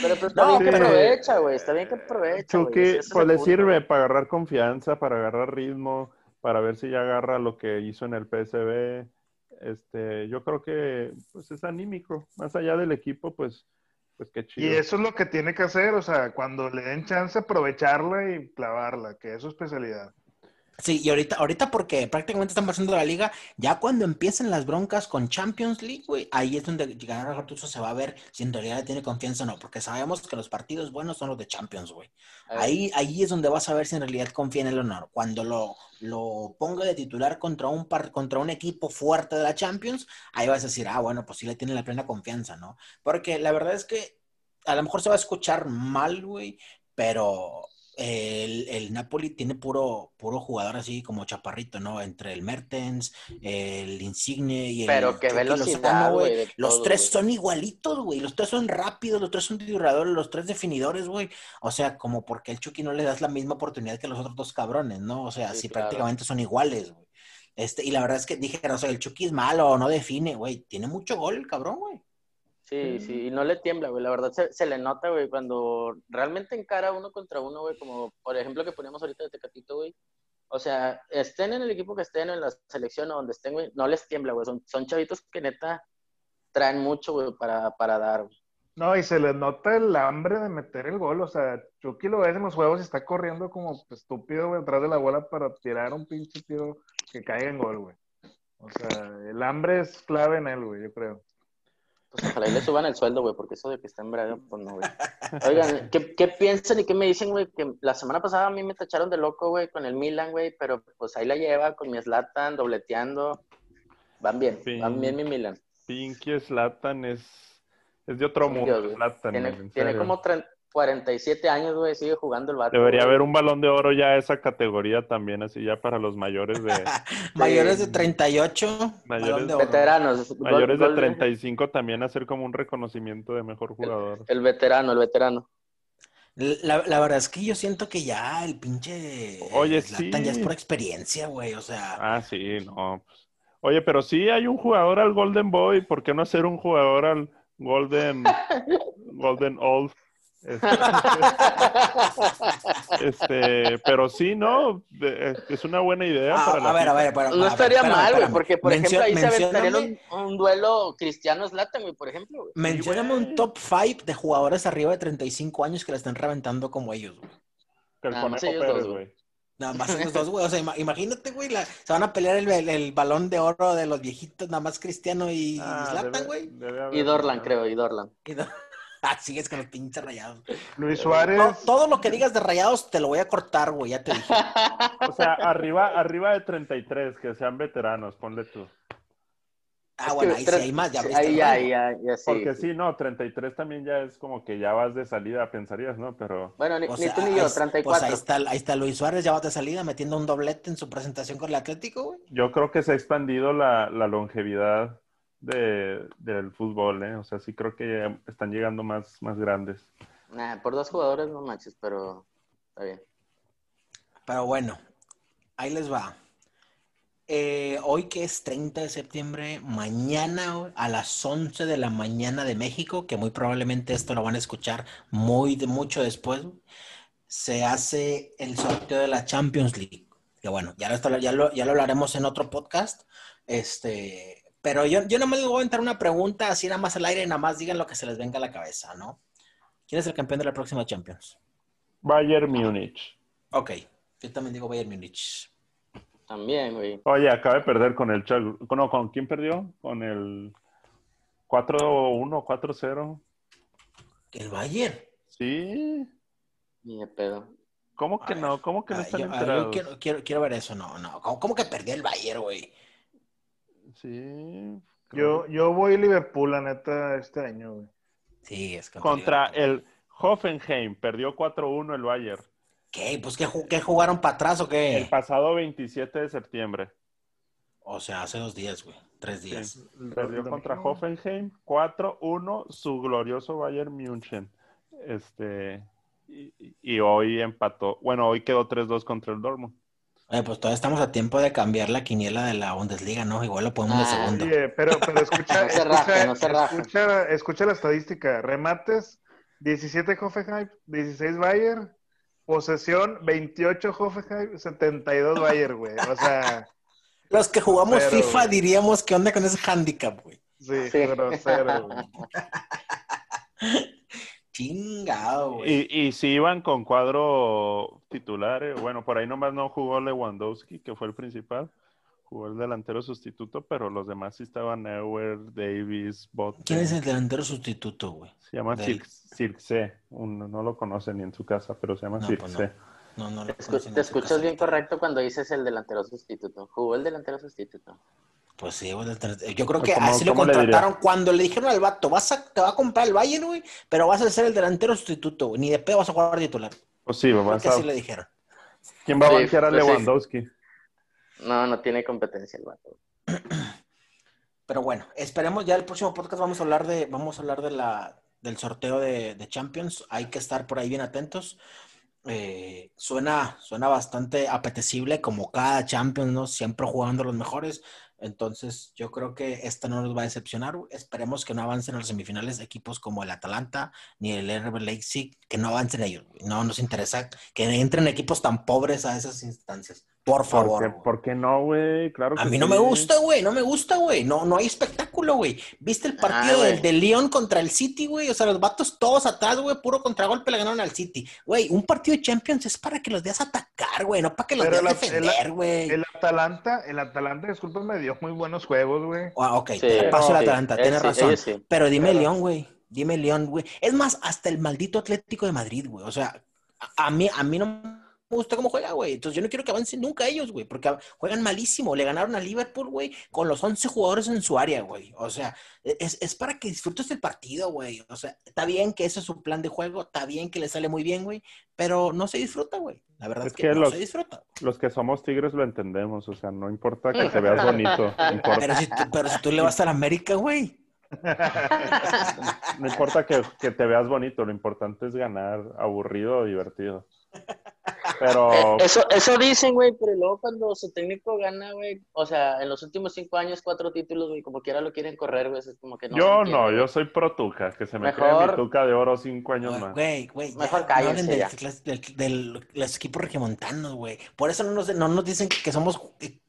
Pero, pero está No, bien que aprovecha, güey. Está bien que aprovecha. Chucky, pues le punto. sirve para agarrar confianza, para agarrar ritmo, para ver si ya agarra lo que hizo en el PSV. Este, yo creo que pues es anímico. Más allá del equipo, pues, pues qué Y chido. eso es lo que tiene que hacer, o sea, cuando le den chance, aprovecharla y clavarla, que es su especialidad. Sí, y ahorita, ahorita porque prácticamente están pasando la liga, ya cuando empiecen las broncas con Champions League, güey, ahí es donde Gennaro Gattuso se va a ver si en realidad tiene confianza o no, porque sabemos que los partidos buenos son los de Champions, güey. Ahí, ahí es donde vas a ver si en realidad confía en el honor. Cuando lo, lo ponga de titular contra un, par- contra un equipo fuerte de la Champions, ahí vas a decir, ah, bueno, pues sí le tiene la plena confianza, ¿no? Porque la verdad es que a lo mejor se va a escuchar mal, güey, pero el, el Napoli tiene puro, puro jugador así como chaparrito, ¿no? Entre el Mertens, el Insigne y el Pero qué velocidad, güey. Los todo, tres son igualitos, güey. Los tres son rápidos, los tres son tiradores, los tres definidores, güey. O sea, como porque al Chucky no le das la misma oportunidad que los otros dos cabrones, ¿no? O sea, Sí, claro. prácticamente son iguales, güey. Este, y la verdad es que dije, o sea, el Chucky es malo, no define, güey. Tiene mucho gol el cabrón, güey. Sí, sí, y no le tiembla, güey. La verdad se, le nota, güey, cuando realmente encara uno contra uno, güey, como por ejemplo que poníamos ahorita de Tecatito, güey. O sea, estén en el equipo que estén, en la selección o donde estén, güey, no les tiembla, güey. Son, son chavitos que neta traen mucho, güey, para, para dar, güey. No, y se le nota el hambre de meter el gol, o sea, Chucky lo ves en los juegos y está corriendo como estúpido, güey, atrás de la bola para tirar un pinche tiro que caiga en gol, güey. O sea, el hambre es clave en él, güey, yo creo. Pues ojalá y le suban el sueldo, güey, porque eso de que está en breve, pues no, güey. Oigan, ¿qué, ¿qué piensan y qué me dicen, güey? Que la semana pasada a mí me tacharon de loco, güey, con el Milan, güey, pero pues ahí la lleva con mi Slatan, dobleteando. Van bien, van bien mi Milan. Pinky Slatan es, es de otro mundo. Tiene, tiene como 30 47 años, güey, sigue jugando el vato. Debería güey. haber un balón de oro ya esa categoría también, así ya para los mayores de Mayores de 38, Mayores balón de oro. Veteranos. gol- mayores de gol- 35 también hacer como un reconocimiento de mejor jugador. El veterano, el veterano. La, la verdad es que yo siento que ya el pinche Oye, sí. ya es por experiencia, güey. O sea, Ah, sí, no. pues. Oye, pero sí hay un jugador al Golden Boy, ¿por qué no hacer un jugador al Golden Golden Old? Este, este, pero sí, ¿no? De- Es una buena idea a, para la a ver, a ver, a No ver, estaría espérame, mal, güey, porque por Mencio- ejemplo ahí se mencióname- un, un duelo cristiano Slatan, güey, por ejemplo, güey. Mencióname un top 5 de jugadores arriba de 35 años que la están reventando como ellos, güey. El Nada más Conejo ellos dos, Pérez, güey. güey. Nada más esos dos, güey. O sea, ima- imagínate, güey, la- se van a pelear el, el- el balón de oro de los viejitos, nada más Cristiano y Ah, Zlatan, güey. debe haber- Y Dorlan, creo, y Dorlan. Y no- Ah, sigues con los pinches rayados. Luis Suárez, todo lo que digas de rayados te lo voy a cortar, güey, ya te dije. O sea, arriba, arriba de 33, que sean veteranos, ponle tú. Ah, Es bueno, ahí sí hay más, ya sí, viste Ahí el ya, ya, ya sí. Porque sí, no, 33 también ya es como que ya vas de salida, pensarías, ¿no? Pero Bueno, ni, O ni tú ni yo, es- 34. Pues ahí está, ahí está Luis Suárez, ya va de salida metiendo un doblete en su presentación con el Atlético, güey. yo creo que se ha expandido la, la longevidad de, del fútbol, ¿eh? O sea, sí creo que están llegando más, más grandes. Nah, por dos jugadores no manches, pero está bien. Pero bueno, ahí les va. Eh, hoy que es 30 de septiembre, mañana a las 11 de la mañana de México, que muy probablemente esto lo van a escuchar muy de mucho después, se hace el sorteo de la Champions League. Que bueno, ya lo, ya lo, ya lo hablaremos en otro podcast. Este, pero yo, yo nada más les voy a aventar una pregunta así nada más al aire y nada más digan lo que se les venga a la cabeza, ¿no? ¿Quién es el campeón de la próxima Champions? Bayern Múnich. Ok, yo también digo Bayern Múnich. También, güey. Oye, acaba de perder con el Chal... No, ¿con quién perdió? Con el 4-1, 4-0. ¿El Bayern? Sí. Ni de pedo. ¿Cómo que A no? ¿Cómo que no están yo, ah, yo enterados? quiero, quiero, quiero ver eso, no, no. ¿Cómo, cómo que perdió el Bayern, güey? Sí. yo, yo voy Liverpool, la neta, este año, güey. Sí, es Contra el Hoffenheim. Perdió 4-1 el Bayern. ¿Qué? Pues ¿qué, qué jugaron para atrás o El qué? pasado 27 de septiembre. O sea, hace dos días, güey. Tres días. Sí. Perdió contra Hoffenheim 4-1 su glorioso Bayern München. Este, y, y hoy empató. Bueno, hoy quedó 3-2 contra el Dortmund. Oye, pues todavía estamos a tiempo de cambiar la quiniela de la Bundesliga, ¿no? Igual lo podemos de Ah, segundo. Oye, pero, pero escucha, No se raje, escucha, no se escucha, escucha la estadística. Remates, 17 Hoffenheim, 16 Bayern, posesión 28 Hoffenheim, 72 Bayern, güey. O sea, Los que jugamos Pero, FIFA güey. diríamos que onda con ese handicap, güey. sí, Sí. grosero, güey. Chingado, güey. Y, y si iban con cuadro titular, eh, bueno, por ahí nomás no jugó Lewandowski, que fue el principal. Jugó el delantero sustituto, pero los demás sí estaban Neuer, Davis, Botte. ¿Quién es el delantero sustituto, güey? Se llama del- Cir- Circe. Un- no lo conoce ni en su casa, pero se llama No, Circe. pues no. No, no lo Te, escu- escuchas bien correcto cuando dices el delantero sustituto. Jugó el delantero sustituto. Pues sí, Yo creo Pues, que ¿cómo- así lo le contrataron cuando le dijeron al vato, vas a, te va a comprar el Bayern, güey, pero vas a ser el delantero sustituto, güey. Ni de pedo vas a jugar titular. Pues sí, Creo vas que así le dijeron. ¿quién va a Sí, banquear a pues sí. Lewandowski? No, no tiene competencia el vato. Pero bueno, esperemos ya el próximo podcast vamos a hablar de, vamos a hablar de la, del sorteo de, de Champions. Hay que estar por ahí bien atentos. Eh, suena, suena bastante apetecible como cada Champions, ¿no? Siempre jugando los mejores. Entonces, yo creo que esta no nos va a decepcionar. Esperemos que no avancen a los semifinales equipos como el Atalanta ni el RB Leipzig, que no avancen ellos. No nos interesa que entren equipos tan pobres a esas instancias. Por ¿Por favor. qué, por qué no, güey? Claro A que mí no sí. me gusta, güey, no me gusta, güey. No, no hay espectáculo, güey. ¿Viste el partido Ah, del, del León contra el City, güey? O sea, los vatos todos atrás, güey, puro contragolpe le ganaron al City. Güey, un partido de Champions es para que los veas atacar, güey, no para que los veas defender, güey. El Atalanta, el Atalanta, discúlpame, dio muy buenos juegos, güey. Ah, ok, Sí, te paso el sí, Atalanta, eh, tienes sí, razón. sí. Pero dime Pero- León, güey. Dime León, güey. Es más, hasta el maldito Atlético de Madrid, güey. O sea, a, a mí, a mí no me gusta cómo juega, güey. Entonces yo no quiero que avancen nunca ellos, güey, porque juegan malísimo. Le ganaron a Liverpool, güey, con los 11 jugadores en su área, güey. O sea, es, es para que disfrutes el partido, güey. O sea, está bien que ese es su plan de juego, está bien que le sale muy bien, güey, pero no se disfruta, güey. La verdad es, Es que, que no los- se disfruta. Los que somos tigres lo entendemos, o sea, no importa que te veas bonito, importa, Pero si, tú- pero si tú le vas a la América, güey. no importa que, que te veas bonito, lo importante es ganar aburrido o divertido. Pero Eh, eso, eso dicen, güey, pero luego cuando su técnico gana, güey, o sea, en los últimos cinco años, cuatro títulos, güey, como quiera lo quieren correr, güey, es como que no. yo no, yo soy pro Tuca, que se me Mejor- cree mi Tuca de oro cinco años más. Güey, güey, ya, Mejor no cállense hablen del- ya. del- del- los equipos regiomontanos, güey. Por eso no nos, no nos dicen que somos e-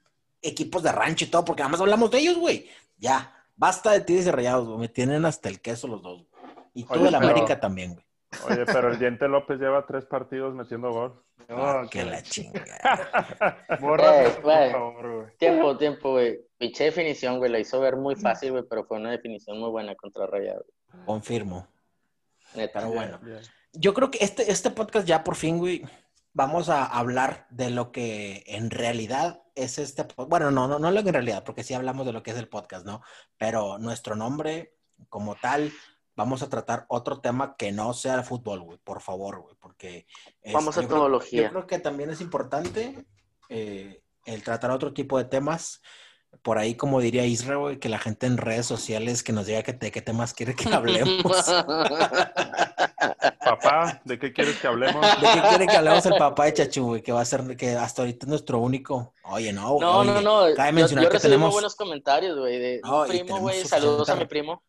equipos de rancho y todo, porque nada más hablamos de ellos, güey. Ya, basta de tigres y rayados, güey. Me tienen hasta el queso los dos. güey. Y tú Oye, de la pero- América también, güey. Oye, pero el Diente López lleva tres partidos metiendo gol. No, que que la chingada. Borra, Eh, por güey. favor, güey. Tiempo, tiempo, güey. Pinche definición, güey, la hizo ver muy fácil, güey, pero fue una definición muy buena contra Rayado. Confirmo. Neta. Pero bueno. Bien. Yo creo que este, este podcast ya por fin, güey, vamos a hablar de lo que en realidad es este podcast. Bueno, no, no, no lo que en realidad, porque sí hablamos de lo que es el podcast, ¿no? Pero nuestro nombre como tal, vamos a tratar otro tema que no sea el fútbol, güey, por favor, güey, porque... es- Vamos a yo creo- tecnología. Yo creo que también es importante eh, el tratar otro tipo de temas. Por ahí, como diría Israel, güey, que la gente en redes sociales que nos diga que de qué temas quiere que hablemos. Papá, ¿de qué quieres que hablemos? ¿De qué quiere que hablemos el papá de Chachu, güey? Que va a ser, que hasta ahorita es nuestro único. Oye, no, güey. No, oye, no, no. Cabe Yo, mencionar yo que recibí muy tenemos, buenos comentarios, güey, de No, primo, güey. Saludos a mi primo.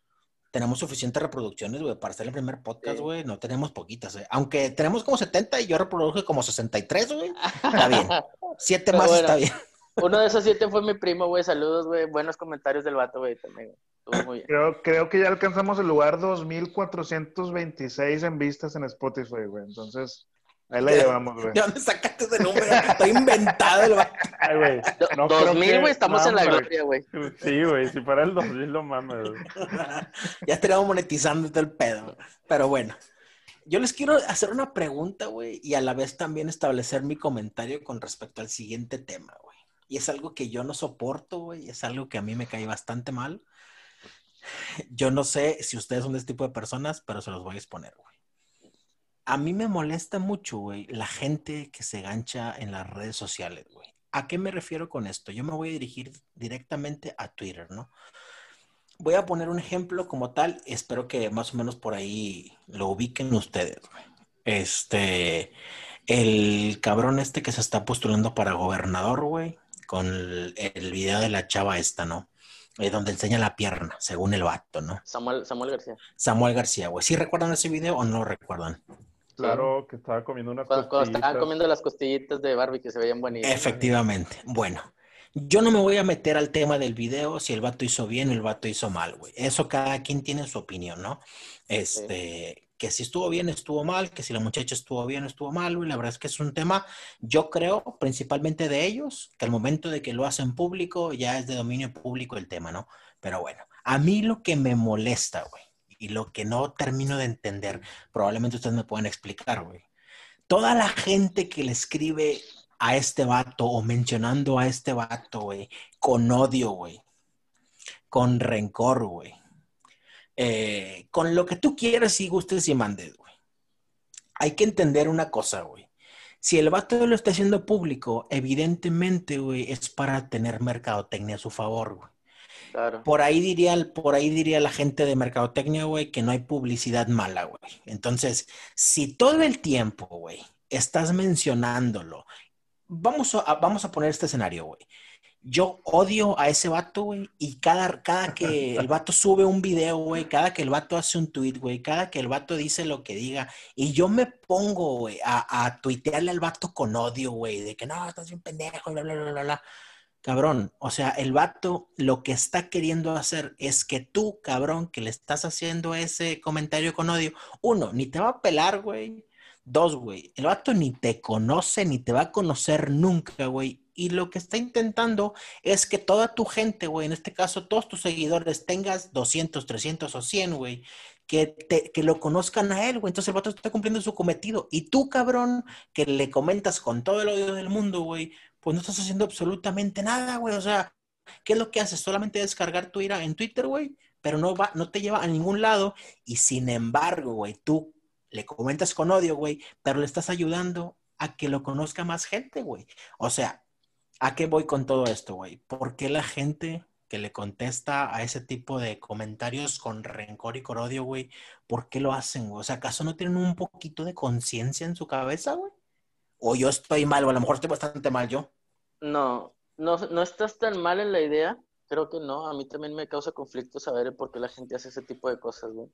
Tenemos suficientes reproducciones, güey, para hacer el primer podcast, Sí. güey. No tenemos poquitas, güey. Aunque tenemos como 70 y yo reproduje como 63, güey. Está bien. Siete Pero más bueno. está bien. Uno de esos siete fue mi primo, güey. Saludos, güey. Buenos comentarios del vato, güey, también. güey. Estuvo muy bien. Creo, creo que ya alcanzamos el lugar 2426 en vistas en Spotify, güey. Entonces, ahí la llevamos, güey. ¿De dónde sacaste ese número? Está inventado el. Ay, güey. No Dos creo mil, que- güey, estamos no, en la gloria, güey. Sí, güey, si fuera el 2000 lo mames. güey. ya estaríamos monetizando todo el pedo. Pero bueno, yo les quiero hacer una pregunta, güey, y a la vez también establecer mi comentario con respecto al siguiente tema, güey. Y es algo que yo no soporto, güey, es algo que a mí me cae bastante mal. Yo no sé si ustedes son de este tipo de personas, pero se los voy a exponer, güey. A mí me molesta mucho, güey, la gente que se gancha en las redes sociales, güey. ¿A qué me refiero con esto? Yo me voy a dirigir directamente a Twitter, ¿no? Voy a poner un ejemplo como tal, espero que más o menos por ahí lo ubiquen ustedes, güey. Este, el cabrón este que se está postulando para gobernador, güey, con el, el video de la chava esta, ¿no? eh, donde enseña la pierna, según el vato, ¿no? Samuel, Samuel García. Samuel García, güey. ¿Sí recuerdan ese video o no lo recuerdan? Claro, que estaba comiendo unas Cuando, cuando estaban costillitas. comiendo las costillitas de Barbie que se veían buenísimas. Efectivamente. Bueno, yo no me voy a meter al tema del video si el vato hizo bien o el vato hizo mal, güey. Eso cada quien tiene su opinión, ¿no? Este, que si estuvo bien, estuvo mal, que si la muchacha estuvo bien, estuvo mal, güey. La verdad es que es un tema, yo creo, principalmente de ellos, que al momento de que lo hacen público, ya es de dominio público el tema, ¿no? Pero bueno, a mí lo que me molesta, güey, y lo que no termino de entender, probablemente ustedes me pueden explicar, güey. Toda la gente que le escribe a este vato o mencionando a este vato, güey, con odio, güey, con rencor, güey, eh, con lo que tú quieras y gustes y mandes, güey. Hay que entender una cosa, güey. Si el vato lo está haciendo público, evidentemente, güey, es para tener mercadotecnia a su favor, güey. Claro. Por ahí diría, por ahí diría la gente de mercadotecnia, güey, que no hay publicidad mala, güey. Entonces, si todo el tiempo, güey, estás mencionándolo, vamos a, vamos a poner este escenario, güey. Yo odio a ese vato, güey, y cada, cada que el vato sube un video, güey, cada que el vato hace un tweet, güey, cada que el vato dice lo que diga, y yo me pongo, güey, a, a tuitearle al vato con odio, güey, de que no, estás bien pendejo, bla, bla, bla, bla, bla. Cabrón, o sea, el vato lo que está queriendo hacer es que tú, cabrón, que le estás haciendo ese comentario con odio, uno, ni te va a pelar, güey. Dos, güey, el vato ni te conoce ni te va a conocer nunca, güey. Y lo que está intentando es que toda tu gente, güey, en este caso todos tus seguidores, tengas 200, 300 o 100, güey, que, te, que lo conozcan a él, güey. Entonces el vato está cumpliendo su cometido. Y tú, cabrón, que le comentas con todo el odio del mundo, güey, pues no estás haciendo absolutamente nada, güey. O sea, ¿qué es lo que haces? Solamente descargar tu ira en Twitter, güey, pero no, va, no te lleva a ningún lado. Y sin embargo, güey, tú le comentas con odio, güey, pero le estás ayudando a que lo conozca más gente, güey. O sea, ¿a qué voy con todo esto, güey? ¿Por qué la gente que le contesta a ese tipo de comentarios con rencor y con odio, güey, ¿por qué lo hacen, güey? O sea, ¿acaso no tienen un poquito de conciencia en su cabeza, güey? O yo estoy mal, o a lo mejor estoy bastante mal yo. No, no, no estás tan mal en la idea. Creo que no. A mí también me causa conflicto saber por qué la gente hace ese tipo de cosas, güey.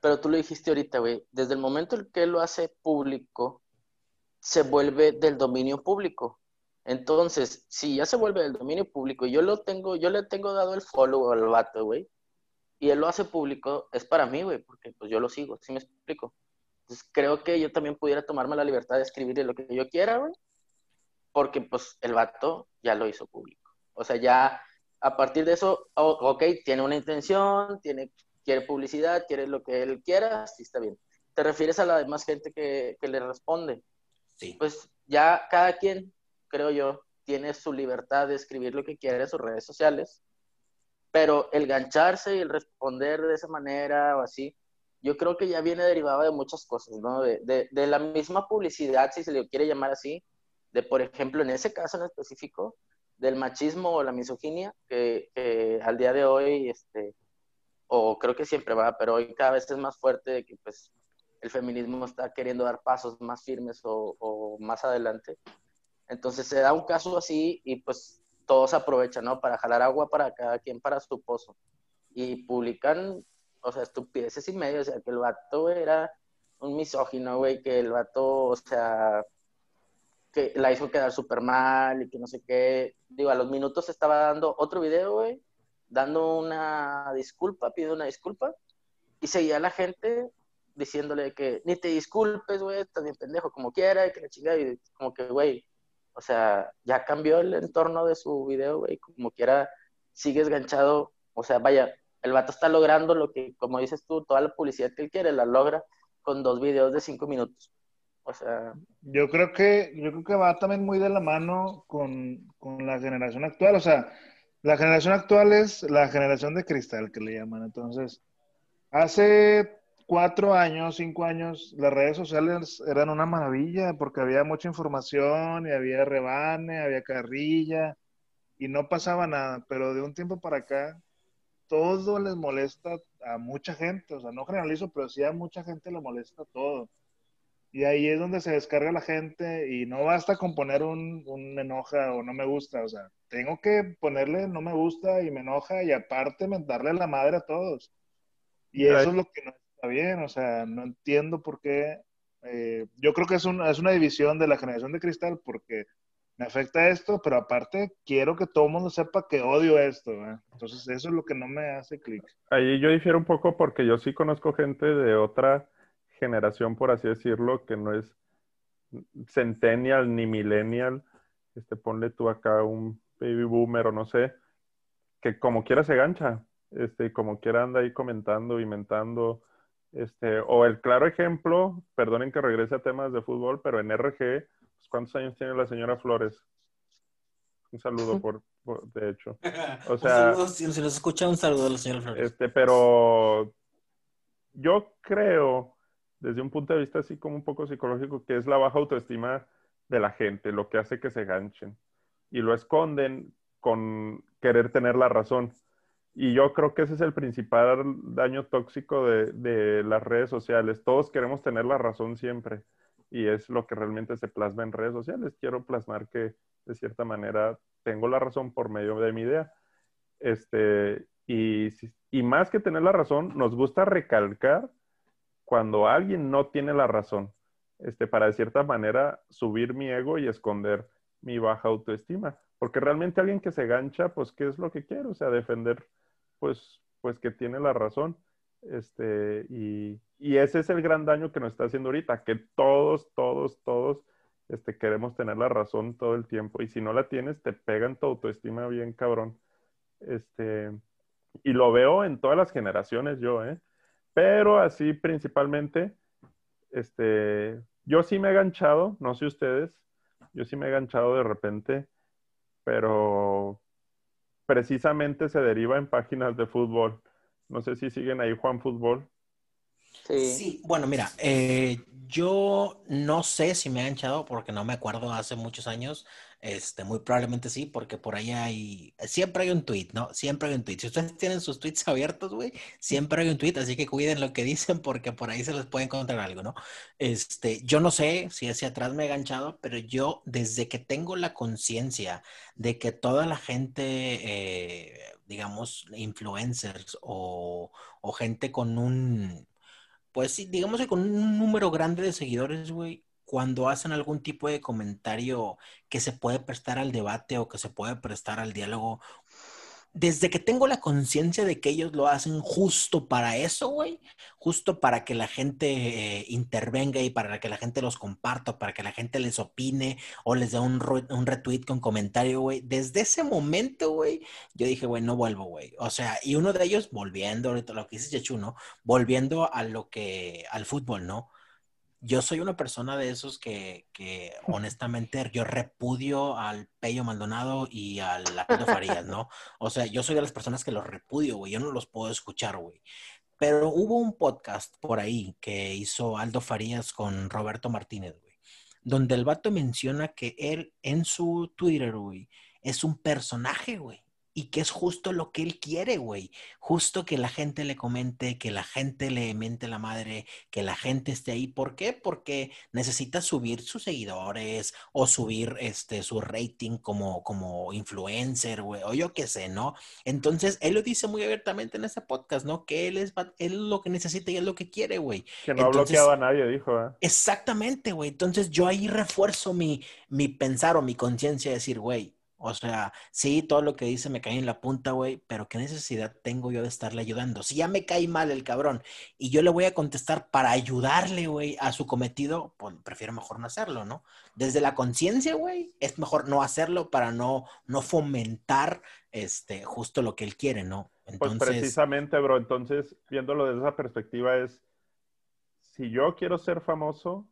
Pero tú lo dijiste ahorita, güey. Desde el momento en que lo hace público, se vuelve del dominio público. Entonces, si ya se vuelve del dominio público, yo lo tengo, yo le tengo dado el follow al vato, güey, y él lo hace público, es para mí, güey, porque pues yo lo sigo, ¿sí me explico? Entonces, creo que yo también pudiera tomarme la libertad de escribirle lo que yo quiera, güey, porque pues el vato ya lo hizo público. O sea, ya a partir de eso, ok, tiene una intención, tiene, quiere publicidad, quiere lo que él quiera, sí está bien. ¿Te refieres a la demás gente que, que le responde? Sí. Pues ya cada quien, creo yo, tiene su libertad de escribir lo que quiere en sus redes sociales, pero el gancharse y el responder de esa manera o así, yo creo que ya viene derivado de muchas cosas, ¿no? De, de, de la misma publicidad, si se le quiere llamar así, de, por ejemplo, en ese caso en específico, del machismo o la misoginia, que, que, al día de hoy, este, o creo que siempre va, pero hoy cada vez es más fuerte de que pues el feminismo está queriendo dar pasos más firmes o, o más adelante. Entonces se da un caso así y pues todos aprovechan, ¿no? Para jalar agua para cada quien para su pozo. Y publican, o sea, estupideces y medio, o sea, que el vato era un misógino, güey, que el vato, o sea, que la hizo quedar súper mal y que no sé qué. Digo, a los minutos estaba dando otro video, güey, dando una disculpa, pidiendo una disculpa, y seguía la gente diciéndole que ni te disculpes, güey, estás bien pendejo, como quiera, y que la chingada, y como que, güey, o sea, ya cambió el entorno de su video, güey, como quiera, sigues ganchado, o sea, vaya, el vato está logrando lo que, como dices tú, toda la publicidad que él quiere, la logra con dos videos de cinco minutos. O sea. Yo creo que, yo creo que va también muy de la mano con, con, la generación actual. O sea, la generación actual es la generación de cristal que le llaman. Entonces, hace cuatro años, cinco años, las redes sociales eran una maravilla porque había mucha información y había rebane, había carrilla y no pasaba nada. Pero de un tiempo para acá, todo les molesta a mucha gente. O sea, no generalizo, pero sí a mucha gente le molesta todo Y ahí es donde se descarga la gente y no basta con poner un, un me enoja o no me gusta, o sea, tengo que ponerle no me gusta y me enoja y aparte darle la madre a todos. Y eso es lo que no está bien, o sea, no entiendo por qué. eh, yo creo que es, un- es una división de la generación de cristal porque me afecta esto, pero aparte quiero que todo el mundo sepa que odio esto. ¿eh? Entonces eso es lo que no me hace clic. Ahí yo difiero un poco porque yo sí conozco gente de otra generación, por así decirlo, que no es centennial ni millennial. Este, ponle tú acá un baby boomer o no sé, que como quiera se gancha, este, como quiera anda ahí comentando, inventando. Este, o el claro ejemplo, perdonen que regrese a temas de fútbol, pero en RG, ¿cuántos años tiene la señora Flores? Un saludo por, por- de hecho. O Un sea- saludo, si, si nos escucha, un saludo a la señora Flores. Este, pero yo creo, desde un punto de vista así como un poco psicológico, que es la baja autoestima de la gente, lo que hace que se ganchen. Y lo esconden con querer tener la razón. Y yo creo que ese es el principal daño tóxico de, de las redes sociales. Todos queremos tener la razón siempre. Y es lo que realmente se plasma en redes sociales. Quiero plasmar que, de cierta manera, tengo la razón por medio de mi idea. Este, y, y más que tener la razón, nos gusta recalcar cuando alguien no tiene la razón, este, para de cierta manera subir mi ego y esconder mi baja autoestima. Porque realmente alguien que se gancha, pues, ¿qué es lo que quiere? O sea, defender, pues, pues que tiene la razón. Este, y, y ese es el gran daño que nos está haciendo ahorita, que todos, todos, todos este, queremos tener la razón todo el tiempo. Y si no la tienes, te pegan tu autoestima bien cabrón. Este, y lo veo en todas las generaciones yo, ¿eh? Pero así principalmente, este, yo sí me he ganchado, no sé ustedes, yo sí me he ganchado de repente, pero precisamente se deriva en páginas de fútbol. No sé si siguen ahí Juan Fútbol. Sí. Sí, bueno, mira, eh, yo no sé si me ha hinchado porque no me acuerdo hace muchos años. Este, muy probablemente sí, porque por ahí hay, siempre hay un tweet, ¿no? Siempre hay un tweet. Si ustedes tienen sus tweets abiertos, güey, siempre hay un tweet, así que cuiden lo que dicen porque por ahí se les puede encontrar algo, ¿no? Este, yo no sé si hacia atrás me he ganchado, pero yo desde que tengo la conciencia de que toda la gente, eh, digamos, influencers o, o gente con un pues sí, digamos que con un número grande de seguidores, güey, cuando hacen algún tipo de comentario que se puede prestar al debate o que se puede prestar al diálogo, desde que tengo la conciencia de que ellos lo hacen justo para eso, güey, justo para que la gente eh, intervenga y para que la gente los comparta, para que la gente les opine o les dé un, un retweet con comentario, güey, desde ese momento, güey, yo dije, güey, no vuelvo, güey. O sea, y uno de ellos, volviendo ahorita lo que dices, Yechu, ¿no? Volviendo a lo que, al fútbol, ¿no? Yo soy una persona de esos que, que honestamente yo repudio al Pello Maldonado y al Aldo Farías, ¿no? O sea, yo soy de las personas que los repudio, güey. Yo no los puedo escuchar, güey. Pero hubo un podcast por ahí que hizo Aldo Farías con Roberto Martínez, güey, donde el vato menciona que él en su Twitter, güey, es un personaje, güey. Y que es justo lo que él quiere, güey. Justo que la gente le comente, que la gente le mente la madre, que la gente esté ahí. ¿Por qué? Porque necesita subir sus seguidores o subir este su rating como, como influencer, güey, o yo qué sé, ¿no? Entonces, él lo dice muy abiertamente en este podcast, ¿no? Que él es, él es lo que necesita y es lo que quiere, güey. Que no Entonces- bloqueado a nadie, dijo. ¿eh? Exactamente, güey. Entonces yo ahí refuerzo mi, mi pensar o mi conciencia de decir, güey, o sea, sí, todo lo que dice me cae en la punta, güey, pero ¿qué necesidad tengo yo de estarle ayudando? Si ya me cae mal el cabrón y yo le voy a contestar para ayudarle, güey, a su cometido, pues prefiero mejor no hacerlo, ¿no? Desde la conciencia, güey, es mejor no hacerlo para no, no fomentar este, justo lo que él quiere, ¿no? Pues Entonces, precisamente, bro. Entonces, viéndolo desde esa perspectiva es, si yo quiero ser famoso,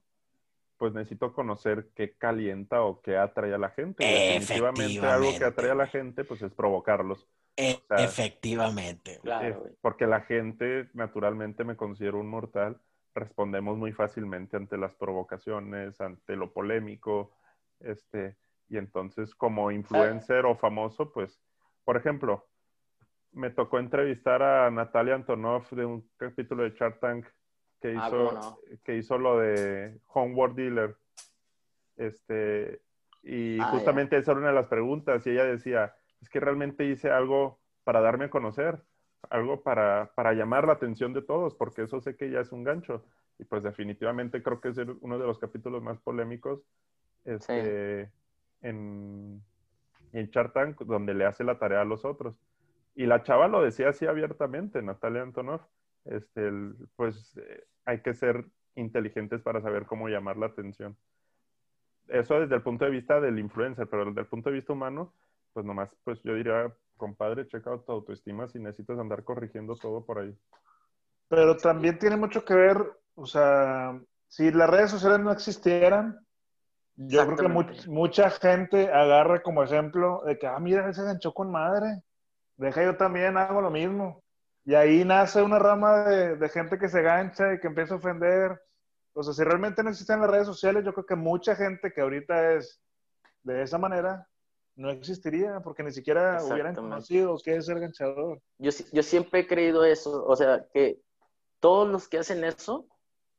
pues necesito conocer qué calienta o qué atrae a la gente. Y definitivamente algo que atrae a la gente, pues es provocarlos. e- o sea, efectivamente. Claro, porque la gente, naturalmente, me considero un mortal, respondemos muy fácilmente ante las provocaciones, ante lo polémico, este, y entonces como influencer o famoso, pues, por ejemplo, me tocó entrevistar a Natalia Antonov de un capítulo de Shark Tank que Ah, hizo, ¿cómo no? que hizo lo de Homeward Dealer. Este, y Ah, justamente esa era una de las preguntas, y ella decía, es que realmente hice algo para darme a conocer, algo para, para llamar la atención de todos, porque eso sé que ya es un gancho. Y pues definitivamente creo que es uno de los capítulos más polémicos este, en, en Shark Tank, donde le hace la tarea a los otros. Y la chava lo decía así abiertamente, Natalia Antonov, este, pues eh, hay que ser inteligentes para saber cómo llamar la atención. Eso desde el punto de vista del influencer, pero desde el punto de vista humano, pues nomás, pues yo diría, compadre, checa tu autoestima si necesitas andar corrigiendo todo por ahí. Pero también tiene mucho que ver, o sea, si las redes sociales no existieran, yo creo que much- mucha gente agarra como ejemplo de que, ah, mira, él se ganchó con madre, deja yo también hago lo mismo. Y ahí nace una rama de, de gente que se gancha y que empieza a ofender. O sea, si realmente no existen las redes sociales, yo creo que mucha gente que ahorita es de esa manera no existiría porque ni siquiera hubieran conocido qué es ser ganchador. Yo, yo siempre he creído eso, o sea, que todos los que hacen eso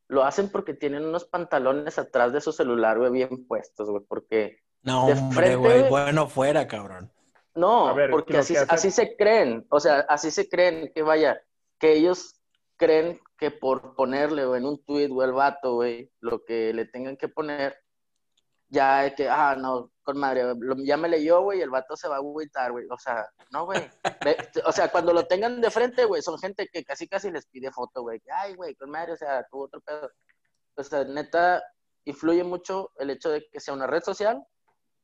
lo hacen porque tienen unos pantalones atrás de su celular, güey, bien puestos, güey, porque No, De hombre, frente, güey. güey. Bueno, fuera, cabrón. No, ver, porque así, así se creen, o sea, así se creen que vaya, que ellos creen que por ponerle güey, en un tweet o el vato, güey, lo que le tengan que poner, ya es que, ah, no, con madre, ya me leyó, güey, el vato se va a agüitar, güey, o sea, no, güey, o sea, cuando lo tengan de frente, güey, son gente que casi casi les pide foto, güey, ay, güey, con madre, o sea, tuvo otro pedo, o sea, neta, influye mucho el hecho de que sea una red social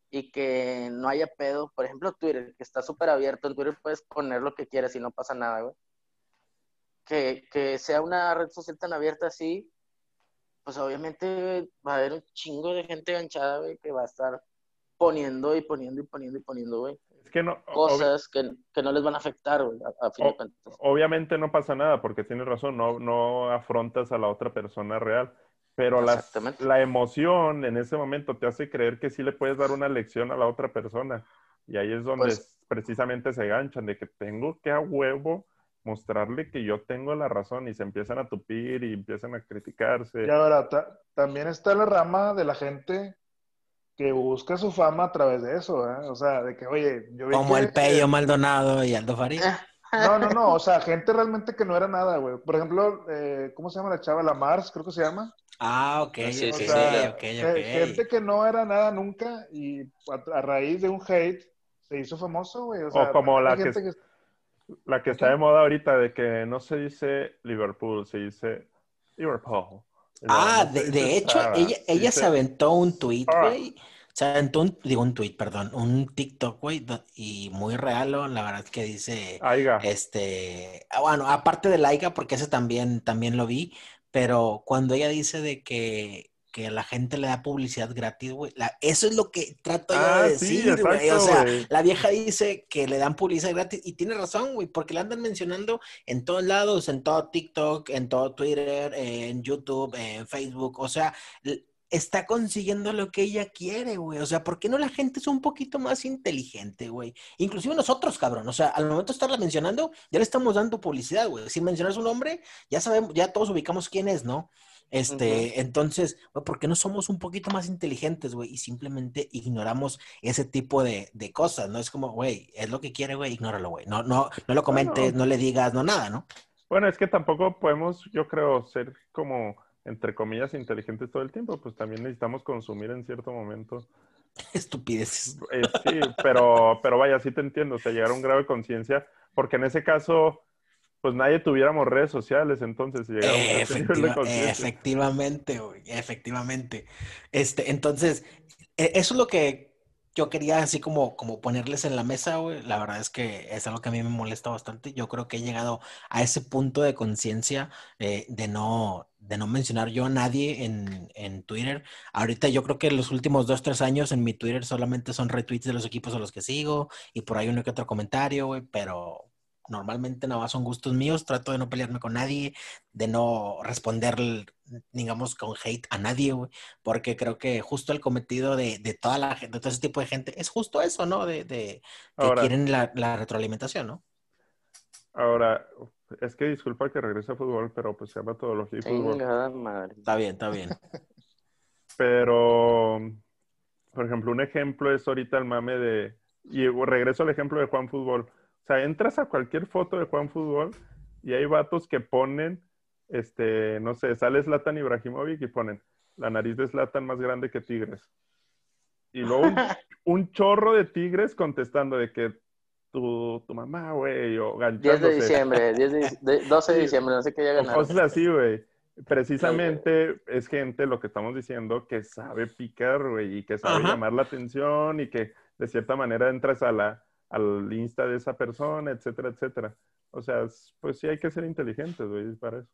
y que no haya pedo, por ejemplo, Twitter, que está súper abierto, en Twitter puedes poner lo que quieras y no pasa nada, güey. Que, que sea una red social tan abierta así, pues obviamente va a haber un chingo de gente ganchada, güey, que va a estar poniendo y poniendo y poniendo y poniendo, güey, Es que no, cosas que, que no les van a afectar, güey, a, a fin de cuentas. obviamente no pasa nada porque tienes razón, no, no afrontas a la otra persona real, pero la, Exactamente. la emoción en ese momento te hace creer que sí le puedes dar una lección a la otra persona. Y ahí es donde Pues- precisamente se ganchan de que tengo que a huevo mostrarle que yo tengo la razón y se empiezan a tupir y empiezan a criticarse. Y ahora, ta- también está la rama de la gente que busca su fama a través de eso, ¿eh? O sea, de que, oye, yo vi Como que- el Pello Maldonado y Aldo Farid. No, no, no, o sea, gente realmente que no era nada, güey. Por ejemplo, eh, ¿cómo se llama la chava? La Mars, creo que se llama. Ah, ok, Sí, O sí, ok, sea, ok, ge- ok. gente que no era nada nunca y a, a raíz de un hate se hizo famoso, güey. O, sea, como la que- gente La que está de moda ahorita de que no se dice Liverpool, se dice Liverpool. Ah, No de, de hecho, Sara, ella, se ella dice se aventó un tweet, Sara. güey. Se aventó un, digo un tweet, perdón, un TikTok, güey, y muy real, ¿no? la verdad que dice, Aiga. este, ah, bueno, aparte de Laika, porque ese también, también lo vi, pero cuando ella dice de que, que la gente le da publicidad gratis, güey, eso es lo que trato yo Ah, de sí, decir, güey, o sea, güey. la vieja dice que le dan publicidad gratis y tiene razón, güey, porque la andan mencionando en todos lados, en todo TikTok, en todo Twitter, en YouTube, en Facebook, o sea, está consiguiendo lo que ella quiere, güey. O sea, ¿por qué no la gente es un poquito más inteligente, güey? Inclusive nosotros, cabrón. O sea, al momento de estarla mencionando, ya le estamos dando publicidad, güey. Sin mencionar su nombre, ya sabemos, ya todos ubicamos quién es, ¿no? Este, entonces, güey, ¿por qué no somos un poquito más inteligentes, güey? Y simplemente ignoramos ese tipo de, de cosas, ¿no? Es como, güey, es lo que quiere, güey, ignóralo, güey. No, no, no lo comentes, Bueno. no le digas, no nada, ¿no? Bueno, es que tampoco podemos, yo creo, ser como, entre comillas, inteligentes todo el tiempo. Pues también necesitamos consumir en cierto momento. Estupideces. Eh, sí, pero, pero vaya, sí te entiendo. O sea, llegar a un grado de conciencia, porque en ese caso, pues nadie tuviéramos redes sociales, entonces si de Efectiva- conciencia. efectivamente, güey, efectivamente. Este, entonces, e- eso es lo que yo quería así como, como ponerles en la mesa, güey. La verdad es que es algo que a mí me molesta bastante. Yo creo que he llegado a ese punto de conciencia eh, de no, de no mencionar yo a nadie en, en Twitter. Ahorita yo creo que los últimos dos, tres años en mi Twitter solamente son retweets de los equipos a los que sigo y por ahí uno que otro comentario, güey, pero normalmente nada más son gustos míos. Trato de no pelearme con nadie, de no responder, digamos, con hate a nadie, güey, porque creo que justo el cometido de, de toda la gente, de todo ese tipo de gente, es justo eso, ¿no? De, de que Ahora- quieren la, la retroalimentación, ¿no? Ahora, es que disculpa que regrese a fútbol, pero pues se llama metodología y fútbol. Madre. Está bien, está bien. Pero, por ejemplo, un ejemplo es ahorita el mame de, y regreso al ejemplo de Juan Fútbol. O sea, entras a cualquier foto de Juan Fútbol y hay vatos que ponen, este, no sé, sale Zlatan Ibrahimovic y ponen la nariz de Zlatan más grande que Tigres. Y luego un, un chorro de Tigres contestando de que tu, tu mamá, güey, o 10 ganchándose. de diciembre, 10 de, de- 12 de diciembre, no sé qué ya O ganaron. cosas así, güey. Precisamente es gente, lo que estamos diciendo, que sabe picar, güey, y que sabe Ajá. llamar la atención y que de cierta manera entras a la, al insta de esa persona, etcétera, etcétera. O sea, es- pues sí hay que ser inteligentes, güey, para eso.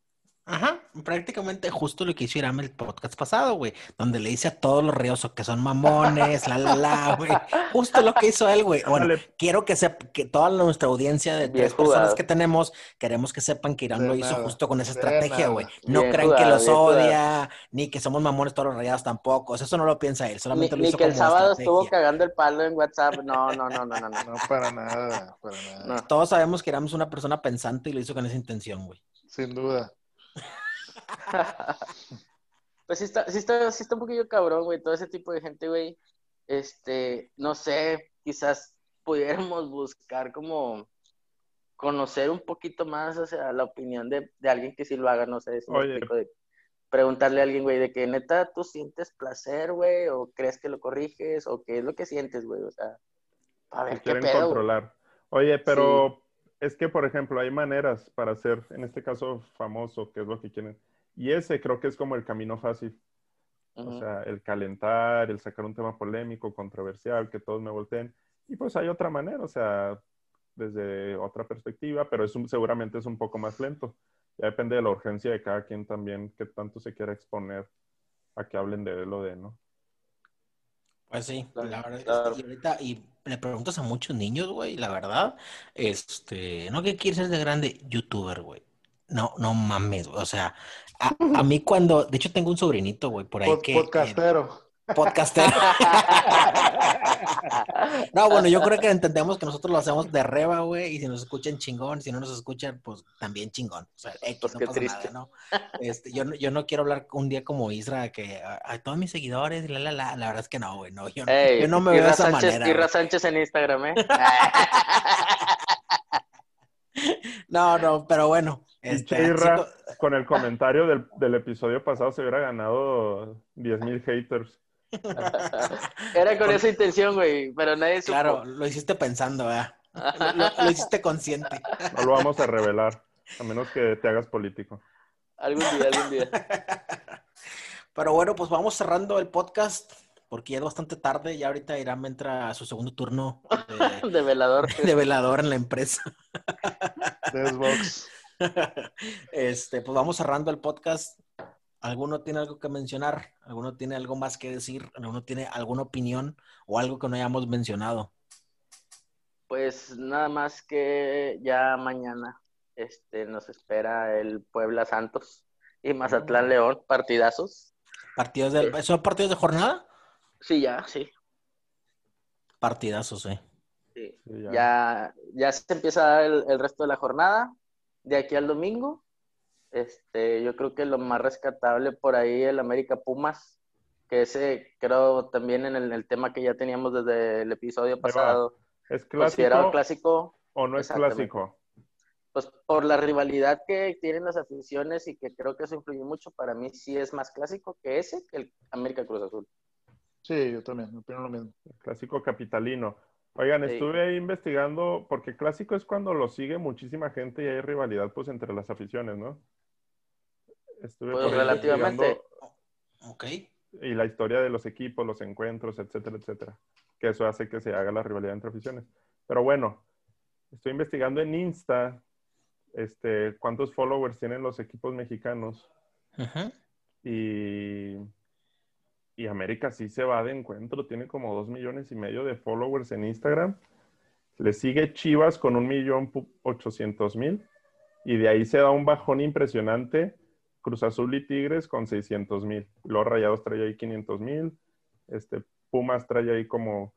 Ajá, prácticamente justo lo que hizo Irán el podcast pasado, güey, donde le dice a todos los ríos que son mamones, la, la, la, güey. Justo lo que hizo él, güey. Bueno, Dale. quiero que sepa que toda nuestra audiencia de Bien tres personas que tenemos, queremos que sepan que Irán De lo hizo nada, justo con esa estrategia, güey. No Bien crean que los odia, ni que somos mamones todos los rayados tampoco. O sea, eso no lo piensa él, Ni, solamente lo ni hizo que el sábado estrategia. estuvo cagando el palo en WhatsApp. No, no, no, no, no. no. No, para nada, para nada. No. Todos sabemos que Irán es una persona pensante y lo hizo con esa intención, güey. Sin duda. Pues sí está, sí está, sí está un poquillo cabrón, güey, todo ese tipo de gente, güey. Este, no sé, quizás pudiéramos buscar como conocer un poquito más, o sea, la opinión de, de alguien que sí lo haga, no sé, si Oye. de preguntarle a alguien, güey, de que neta tú sientes placer, güey, o crees que lo corriges, o qué es lo que sientes, güey, o sea, a ver qué quieren pedo, controlar. Oye, pero es que, por ejemplo, hay maneras para ser, en este caso, famoso, que es lo que quieren. Y ese creo que es como el camino fácil. O sea, el calentar, el sacar un tema polémico, controversial, que todos me volteen. Y pues hay otra manera, o sea, desde otra perspectiva, pero es un- seguramente es un poco más lento. Ya depende de la urgencia de cada quien también, qué tanto se quiera exponer a que hablen de él o de ¿no? Pues sí, Claro, la verdad claro. y ahorita, y le preguntas a muchos niños, güey, la verdad, este, no que quieres ser de grande, youtuber, güey. No, no mames, güey, o sea, a, a mí cuando, de hecho tengo un sobrinito, güey, por ahí Pod- que, podcastero. Podcastero. No, bueno, yo creo que entendemos que nosotros lo hacemos de reba, güey, y si nos escuchan chingón, si no nos escuchan, pues también chingón. O sea, X, Pues no qué pasa triste. nada, ¿no? Este, yo, no- yo no quiero hablar un día como Isra, que a, a todos mis seguidores, la, la, la, la verdad es que no, güey, no, yo, no- Ey, yo no me veo de esa Sánchez, manera. Güey. Sánchez en Instagram, ¿eh? No, no, pero bueno. Este, Irra, siento- con el comentario del, del episodio pasado se hubiera ganado 10.000 haters. Era con esa intención, güey, pero nadie supo. claro, lo hiciste pensando, ¿verdad? Lo, lo- lo hiciste consciente. No lo vamos a revelar, a menos que te hagas político. Algún día, algún día. Pero bueno, pues vamos cerrando el podcast porque ya es bastante tarde. Ya ahorita Irán entra a su segundo turno de, De velador. de velador en la empresa. De Xbox. Este, pues vamos cerrando el podcast. ¿Alguno tiene algo que mencionar? ¿Alguno tiene algo más que decir? ¿Alguno tiene alguna opinión o algo que no hayamos mencionado? Pues nada más que ya mañana este, nos espera el Puebla Santos y Mazatlán León, partidazos. ¿Partidos de, ¿Son partidos de jornada? Sí, ya, sí. Partidazos, sí. sí. Sí, ya. Ya, ya se empieza a dar el, el resto de la jornada, de aquí al domingo. Este, yo creo que lo más rescatable por ahí el América Pumas, que ese creo también en el, el tema que ya teníamos desde el episodio pasado, ¿Es considerado clásico clásico, o no es clásico? pues por la rivalidad que tienen las aficiones y que creo que eso influye mucho, para mí sí es más clásico que ese, que el América Cruz Azul. Sí, yo también, opino lo mismo. El clásico capitalino. Oigan, Sí. estuve ahí investigando, porque clásico es cuando lo sigue muchísima gente y hay rivalidad pues entre las aficiones, ¿no? Estuve Pues relativamente. Ok. Y la historia de los equipos, los encuentros, etcétera, etcétera. Que eso hace que se haga la rivalidad entre aficiones. Pero bueno, estoy investigando en Insta este, cuántos followers tienen los equipos mexicanos Ujú. y, y América sí se va de encuentro, tiene como dos millones y medio de followers en Instagram. Le sigue Chivas con un millón ochocientos mil y de ahí se da un bajón impresionante. Cruz Azul y Tigres con 600 mil. Los Rayados trae ahí 500 mil. Este, Pumas trae ahí como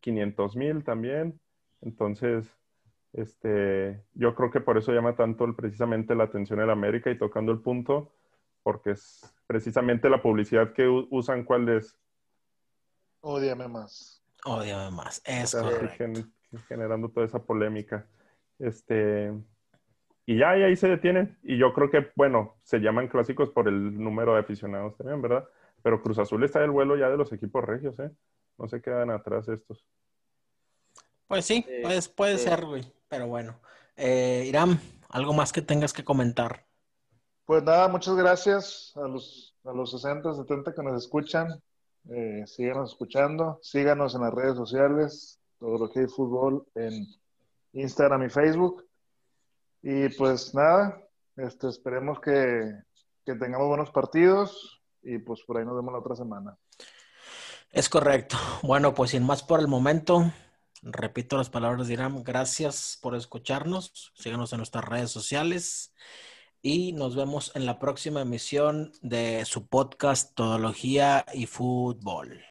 500 mil también. Entonces, Este, yo creo que por eso llama tanto el- precisamente la atención el América y tocando el punto, porque es precisamente la publicidad que usan cuál es. Ódiame más. Ódiame más. Es O sea, correcto. gen- generando toda esa polémica. Este, y ya, y ahí se detienen. Y yo creo que, bueno, se llaman clásicos por el número de aficionados también, ¿verdad? Pero Cruz Azul está del vuelo ya de los equipos regios, ¿eh? No se quedan atrás estos. Pues sí, pues, puede ser, güey. Pero bueno. Eh, Iram, ¿algo más que tengas que comentar? Pues nada, muchas gracias a los, a los 60, 70 que nos escuchan. Eh, síganos escuchando, síganos en las redes sociales, todo lo que hay fútbol en Instagram y Facebook. Y pues nada, este, esperemos que, que tengamos buenos partidos y pues por ahí nos vemos la otra semana. Es correcto. Bueno, pues sin más por el momento, repito las palabras de Iram. Gracias por escucharnos. Síganos en nuestras redes sociales y nos vemos en la próxima emisión de su podcast Todología y Fútbol.